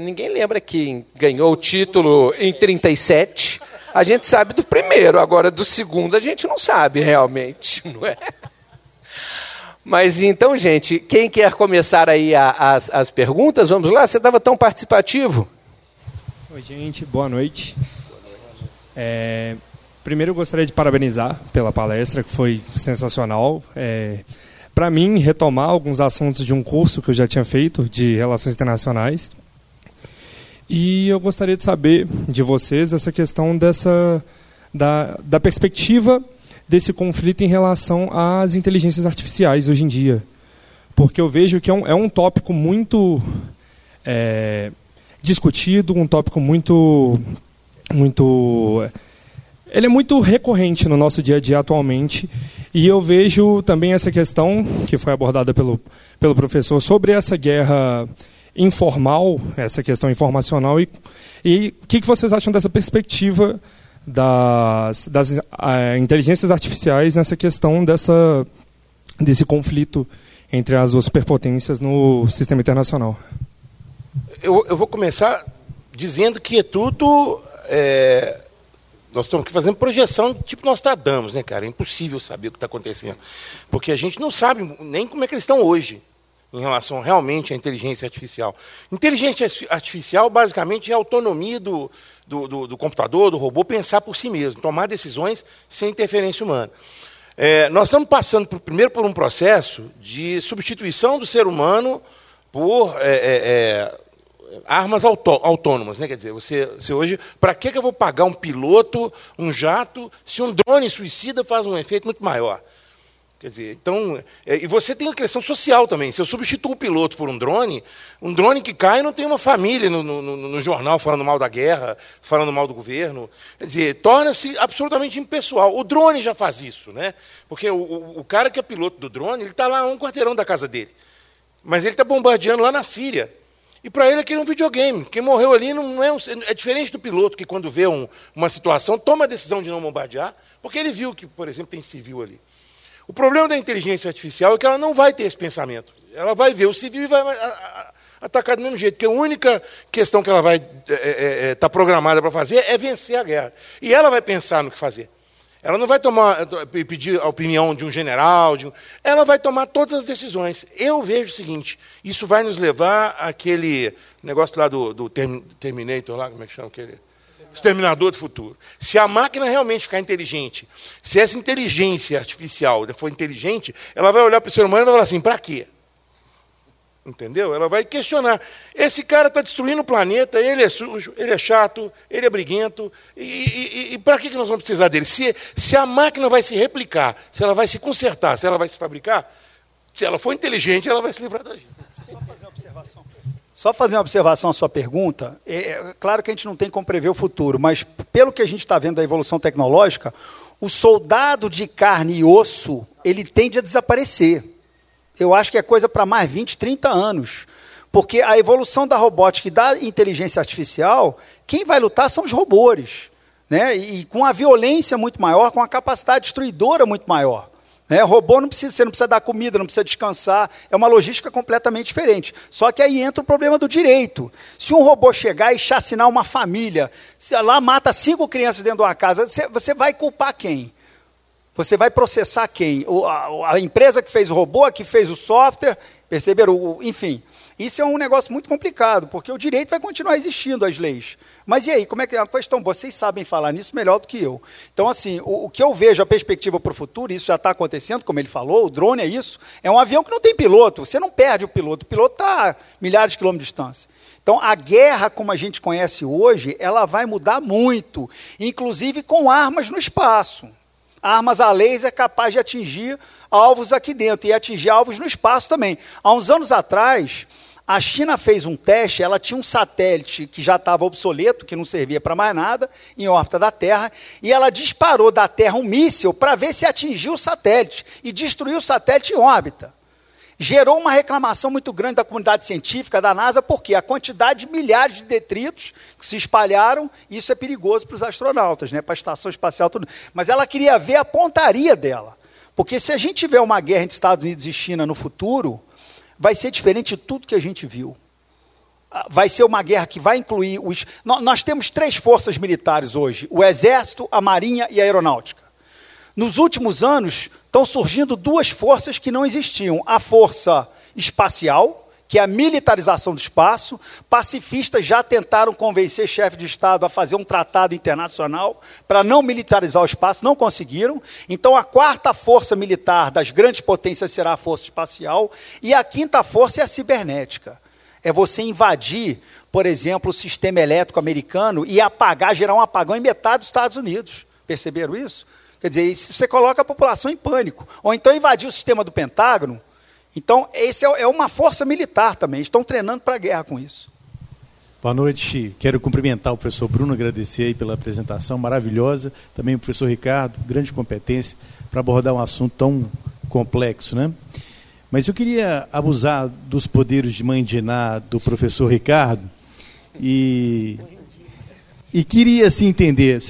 Ninguém lembra quem ganhou o título em 37. A gente sabe do primeiro, agora do segundo a gente não sabe realmente, não é? Mas então, gente, quem quer começar aí a, as, as perguntas? Vamos lá, você estava tão participativo. Oi, gente, boa noite. É, primeiro, gostaria de parabenizar pela palestra, que foi sensacional. É, Para mim, retomar alguns assuntos de um curso que eu já tinha feito de Relações Internacionais. E eu gostaria de saber de vocês essa questão dessa da, da perspectiva desse conflito em relação às inteligências artificiais hoje em dia. porque eu vejo que é um, é um tópico muito é, discutido, um tópico muito, muito, ele é muito recorrente no nosso dia a dia atualmente. E eu vejo também essa questão que foi abordada pelo, pelo professor sobre essa guerra informal, essa questão informacional e e o que, que vocês acham dessa perspectiva das, das uh, inteligências artificiais nessa questão dessa, desse conflito entre as duas superpotências no sistema internacional? Eu, eu vou começar dizendo que é tudo. É, nós estamos aqui fazendo projeção tipo Nostradamus, né, cara? É impossível saber o que está acontecendo. Porque a gente não sabe nem como é que eles estão hoje em relação realmente à inteligência artificial. Inteligência artificial, basicamente, é a autonomia do, do, do, do computador, do robô, pensar por si mesmo, tomar decisões sem interferência humana. É, nós estamos passando, por, primeiro, por um processo de substituição do ser humano por é, é, é armas autônomas. Né? Quer dizer, você, você hoje, para que, que eu vou pagar um piloto, um jato, se um drone suicida faz um efeito muito maior? Quer dizer, então, é, e você tem a questão social também. Se eu substituo o piloto por um drone, um drone que cai não tem uma família no, no, no jornal falando mal da guerra, falando mal do governo. Quer dizer, torna-se absolutamente impessoal. O drone já faz isso, né? Porque o, o, o cara que é piloto do drone, ele está lá a um quarteirão da casa dele. Mas ele está bombardeando lá na Síria. E para ele aquilo é um videogame. Quem morreu ali não é, um, é diferente do piloto que, quando vê um, uma situação, toma a decisão de não bombardear, porque ele viu que, por exemplo, tem civil ali. O problema da inteligência artificial é que ela não vai ter esse pensamento. Ela vai ver o civil e vai atacar do mesmo jeito, porque a única questão que ela vai estar é, é, é, tá programada para fazer é vencer a guerra. E ela vai pensar no que fazer. Ela não vai tomar, pedir a opinião de um general, de um, ela vai tomar todas as decisões. Eu vejo o seguinte: isso vai nos levar àquele negócio lá do, do Terminator, lá, como é que chama aquele? exterminador do futuro. Se a máquina realmente ficar inteligente, se essa inteligência artificial for inteligente, ela vai olhar para o ser humano e vai falar assim: para quê? Entendeu? Ela vai questionar. Esse cara está destruindo o planeta, ele é sujo, ele é chato, ele é briguento, e, e, e para que nós vamos precisar dele? Se, se a máquina vai se replicar, se ela vai se consertar, se ela vai se fabricar, se ela for inteligente, ela vai se livrar da gente. Só fazer uma observação à sua pergunta. É, é, claro que a gente não tem como prever o futuro, mas pelo que a gente está vendo da evolução tecnológica, o soldado de carne e osso ele tende a desaparecer. Eu acho que é coisa para mais 20, 30 anos. Porque a evolução da robótica e da inteligência artificial, quem vai lutar são os robôs. Né? E com a violência muito maior, com a capacidade destruidora muito maior. Né? Robô não precisa, você não precisa dar comida, não precisa descansar, é uma logística completamente diferente. Só que aí entra o problema do direito. Se um robô chegar e chacinar uma família, lá mata cinco crianças dentro de uma casa, você vai culpar quem? Você vai processar quem? O, a, a, empresa que fez o robô, a que fez o software, perceberam? O, enfim. Isso é um negócio muito complicado, porque o direito vai continuar existindo, as leis. Mas e aí, como é que é a questão? Vocês sabem falar nisso melhor do que eu. Então, assim, o, o que eu vejo, a perspectiva para o futuro, isso já está acontecendo, como ele falou, o drone é isso, é um avião que não tem piloto, você não perde o piloto, o piloto está a milhares de quilômetros de distância. Então, a guerra, como a gente conhece hoje, ela vai mudar muito, inclusive com armas no espaço. Armas a laser capaz de atingir alvos aqui dentro e atingir alvos no espaço também. Há uns anos atrás, a China fez um teste, ela tinha um satélite que já estava obsoleto, que não servia para mais nada, em órbita da Terra, e ela disparou da Terra um míssil para ver se atingiu o satélite e destruiu o satélite em órbita. Gerou uma reclamação muito grande da comunidade científica da NASA, porque a quantidade de milhares de detritos que se espalharam, isso é perigoso para os astronautas, né, para a estação espacial, tudo. Mas ela queria ver a pontaria dela. Porque se a gente tiver uma guerra entre Estados Unidos e China no futuro, vai ser diferente de tudo que a gente viu. Ah, vai ser uma guerra que vai incluir os. Nós temos três forças militares hoje: o Exército, a Marinha e a Aeronáutica. Nos últimos anos, estão surgindo duas forças que não existiam: a força espacial, que é a militarização do espaço. Pacifistas já tentaram convencer chefe de Estado a fazer um tratado internacional para não militarizar o espaço, não conseguiram. Então, a quarta força militar das grandes potências será a força espacial, e a quinta força é a cibernética. É você invadir, por exemplo, o sistema elétrico americano e apagar, gerar um apagão em metade dos Estados Unidos. Perceberam isso? Quer dizer, você coloca a população em pânico. Ou então invadir o sistema do Pentágono Então, esse é, é uma força militar também. Estão treinando para a guerra com isso. Boa noite. Quero cumprimentar o professor Bruno, agradecer pela apresentação maravilhosa. Também o professor Ricardo, grande competência para abordar um assunto tão complexo, né? Mas eu queria abusar dos poderes de mãe de Iná do professor Ricardo e, e queria assim entender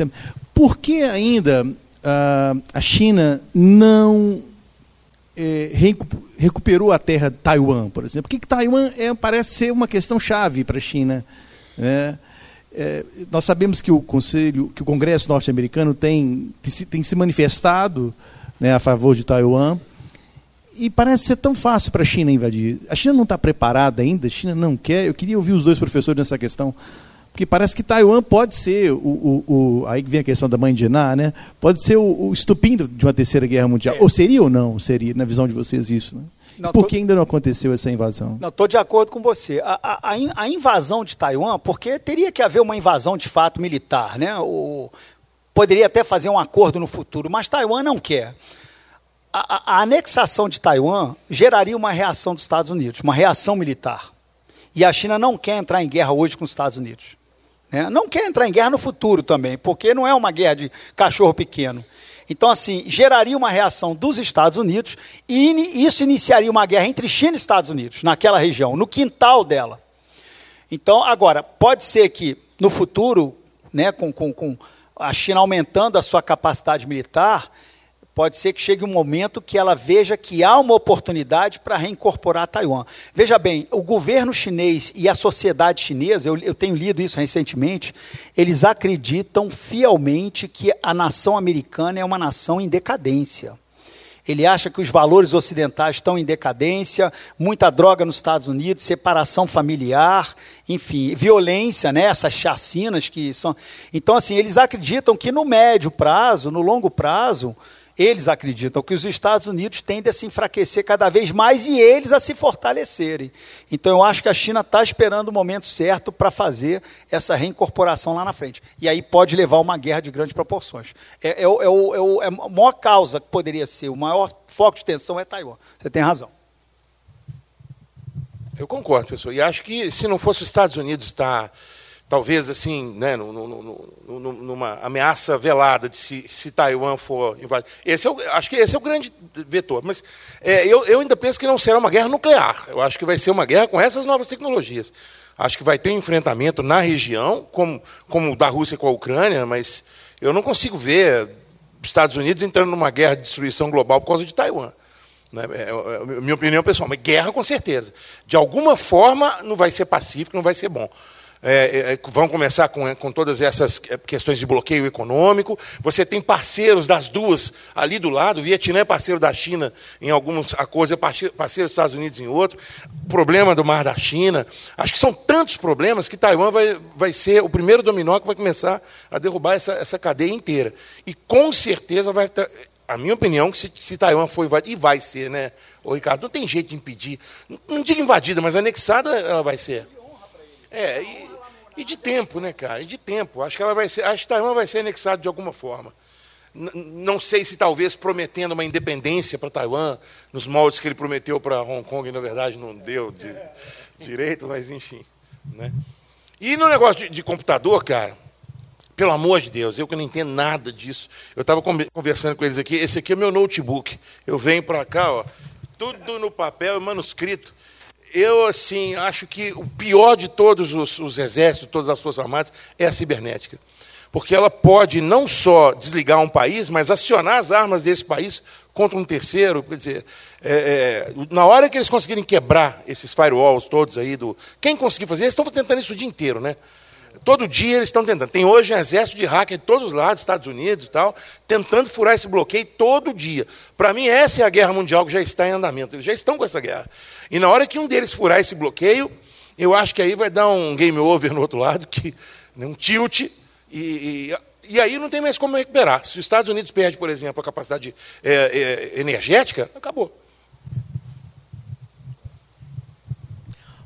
por que ainda a China não é, recuperou a terra de Taiwan, por exemplo. Por que, que Taiwan é, parece ser uma questão chave para a China? Né? É, nós sabemos que o Conselho, que o Congresso norte-americano tem, tem, se manifestado né, a favor de Taiwan e parece ser tão fácil para a China invadir. A China não está preparada ainda, a China não quer. Eu queria ouvir os dois professores nessa questão. Porque parece que Taiwan pode ser o, o, o aí vem a questão da mãe de Iná, né? Pode ser o, o estupim de uma terceira guerra mundial. É. Ou seria ou não? Seria na visão de vocês isso? Né? Não, Por que ainda não aconteceu essa invasão? Não, estou de acordo com você. A, a, a, invasão de Taiwan, porque teria que haver uma invasão de fato militar, né? O, poderia até fazer um acordo no futuro, mas Taiwan não quer. A, a, anexação de Taiwan geraria uma reação dos Estados Unidos, uma reação militar. E a China não quer entrar em guerra hoje com os Estados Unidos. Né? Não quer entrar em guerra no futuro também, porque não é uma guerra de cachorro pequeno. Então, assim, geraria uma reação dos Estados Unidos e isso iniciaria uma guerra entre China e Estados Unidos, naquela região, no quintal dela. Então, agora, pode ser que no futuro, né, com, com, com a China aumentando a sua capacidade militar, pode ser que chegue um momento que ela veja que há uma oportunidade para reincorporar Taiwan. Veja bem, o governo chinês e a sociedade chinesa, eu, eu, tenho lido isso recentemente, eles acreditam fielmente que a nação americana é uma nação em decadência. Ele acha que os valores ocidentais estão em decadência, muita droga nos Estados Unidos, separação familiar, enfim, violência, né, essas chacinas que são. Então, assim, eles acreditam que no médio prazo, no longo prazo, eles acreditam que os Estados Unidos tendem a se enfraquecer cada vez mais e eles a se fortalecerem. Então eu acho que a China está esperando o momento certo para fazer essa reincorporação lá na frente. E aí pode levar a uma guerra de grandes proporções. É, é, é, é, é a maior causa que poderia ser, o maior foco de tensão é Taiwan. Você tem razão. Eu concordo, professor. E acho que se não fosse os Estados Unidos estar. Tá talvez assim, né, numa ameaça velada de se, se Taiwan for invadido. Esse é o, acho que esse é o grande vetor. Mas é, eu, eu ainda penso que não será uma guerra nuclear. Eu acho que vai ser uma guerra com essas novas tecnologias. Acho que vai ter um enfrentamento na região, como, como da Rússia com a Ucrânia, mas eu não consigo ver os Estados Unidos entrando numa guerra de destruição global por causa de Taiwan. Né? É, é, é minha opinião pessoal, mas guerra com certeza. De alguma forma não vai ser pacífico, não vai ser bom é, é, vão começar com, com todas essas é, questões de bloqueio econômico. Você tem parceiros das duas ali do lado. O Vietnã é parceiro da China em alguns acordos, é parceiro dos Estados Unidos em outro. Problema do Mar da China. Acho que são tantos problemas que Taiwan vai, vai ser o primeiro dominó que vai começar a derrubar essa, essa cadeia inteira. E com certeza vai ter, a minha opinião, que se, se Taiwan for invadida, e vai ser, né, ô Ricardo, não tem jeito de impedir. Não, não digo invadida, mas anexada ela vai ser. É, e, e de tempo, né, cara? E de tempo. Acho que ela vai ser, acho que Taiwan vai ser anexado de alguma forma. N não sei se talvez prometendo uma independência para Taiwan, nos moldes que ele prometeu para Hong Kong, e na verdade não deu de, direito, mas enfim. Né? E no negócio de, de computador, cara, pelo amor de Deus, eu que não entendo nada disso. Eu estava conversando com eles aqui. Esse aqui é meu notebook. Eu venho para cá, ó, tudo no papel, manuscrito eu assim acho que o pior de todos os, os, exércitos, todas as forças armadas, é a cibernética, porque ela pode não só desligar um país, mas acionar as armas desse país contra um terceiro. Quer dizer, é, é, na hora que eles conseguirem quebrar esses firewalls todos aí do, quem conseguir fazer, eles estão tentando isso o dia inteiro, né? Todo dia eles estão tentando. Tem hoje um exército de hacker de todos os lados, Estados Unidos e tal, tentando furar esse bloqueio todo dia. Para mim, essa é a guerra mundial que já está em andamento. Eles já estão com essa guerra. E na hora que um deles furar esse bloqueio, eu acho que aí vai dar um game over no outro lado, que, né, um tilt, e, e, e aí não tem mais como recuperar. Se os Estados Unidos perde, por exemplo, a capacidade é, é, energética, acabou.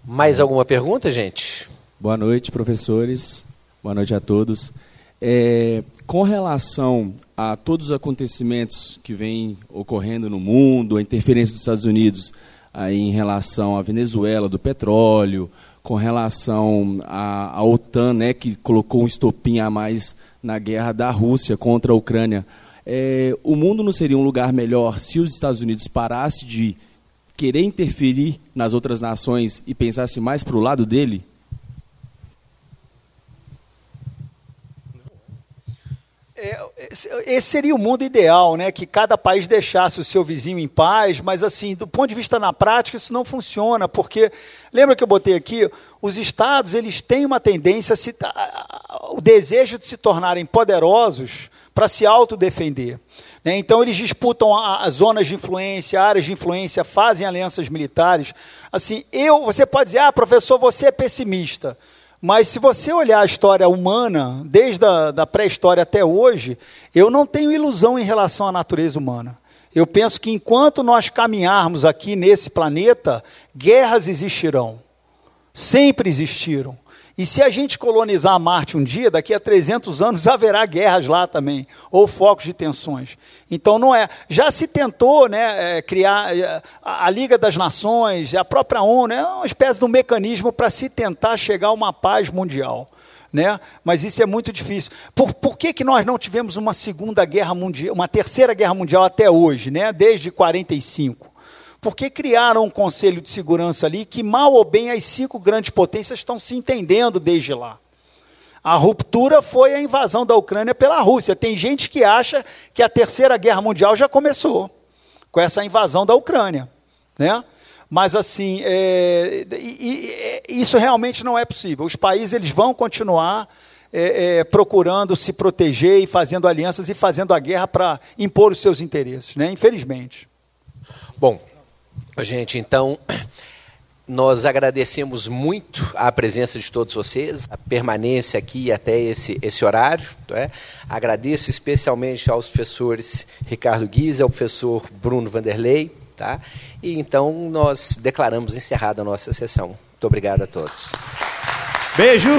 Mais alguma pergunta, gente? Boa noite, professores. Boa noite a todos. É, com relação a todos os acontecimentos que vêm ocorrendo no mundo, a interferência dos Estados Unidos, aí em relação à Venezuela, do petróleo, com relação à, OTAN, né, que colocou um estopim a mais na guerra da Rússia contra a Ucrânia. É, o mundo não seria um lugar melhor se os Estados Unidos parasse de querer interferir nas outras nações e pensasse mais para o lado dele? É, esse seria o mundo ideal, né? Que cada país deixasse o seu vizinho em paz, mas assim, do ponto de vista na prática, isso não funciona, porque lembra que eu botei aqui, os estados eles têm uma tendência, se, o desejo de se tornarem poderosos para se autodefender. Né? Então, eles disputam as zonas de influência, áreas de influência, fazem alianças militares. Assim, eu, você pode dizer, ah, professor, você é pessimista. Mas se você olhar a história humana, desde a da pré-história até hoje, eu não tenho ilusão em relação à natureza humana. Eu penso que enquanto nós caminharmos aqui nesse planeta, guerras existirão. Sempre existiram. E se a gente colonizar Marte um dia, daqui a 300 anos haverá guerras lá também, ou focos de tensões. Então não é. Já se tentou né, é, criar é, a, Liga das Nações, a própria ONU, é uma espécie de um mecanismo para se tentar chegar a uma paz mundial. Né? Mas isso é muito difícil. Por, por que, que nós não tivemos uma segunda guerra mundial, uma terceira guerra mundial até hoje, né? desde 45? Porque criaram um conselho de segurança ali que, mal ou bem, as cinco grandes potências estão se entendendo desde lá. A ruptura foi a invasão da Ucrânia pela Rússia. Tem gente que acha que a Terceira Guerra Mundial já começou com essa invasão da Ucrânia. Né? Mas, assim, é, e, e, isso realmente não é possível. Os países eles vão continuar é, é, procurando se proteger e fazendo alianças e fazendo a guerra para impor os seus interesses, né? infelizmente. Bom, Gente, então, nós agradecemos muito a presença de todos vocês, a permanência aqui até esse, esse horário. É? Agradeço especialmente aos professores Ricardo Guiz e ao professor Bruno Vanderlei. Tá? E então nós declaramos encerrada a nossa sessão. Muito obrigado a todos. Beijo!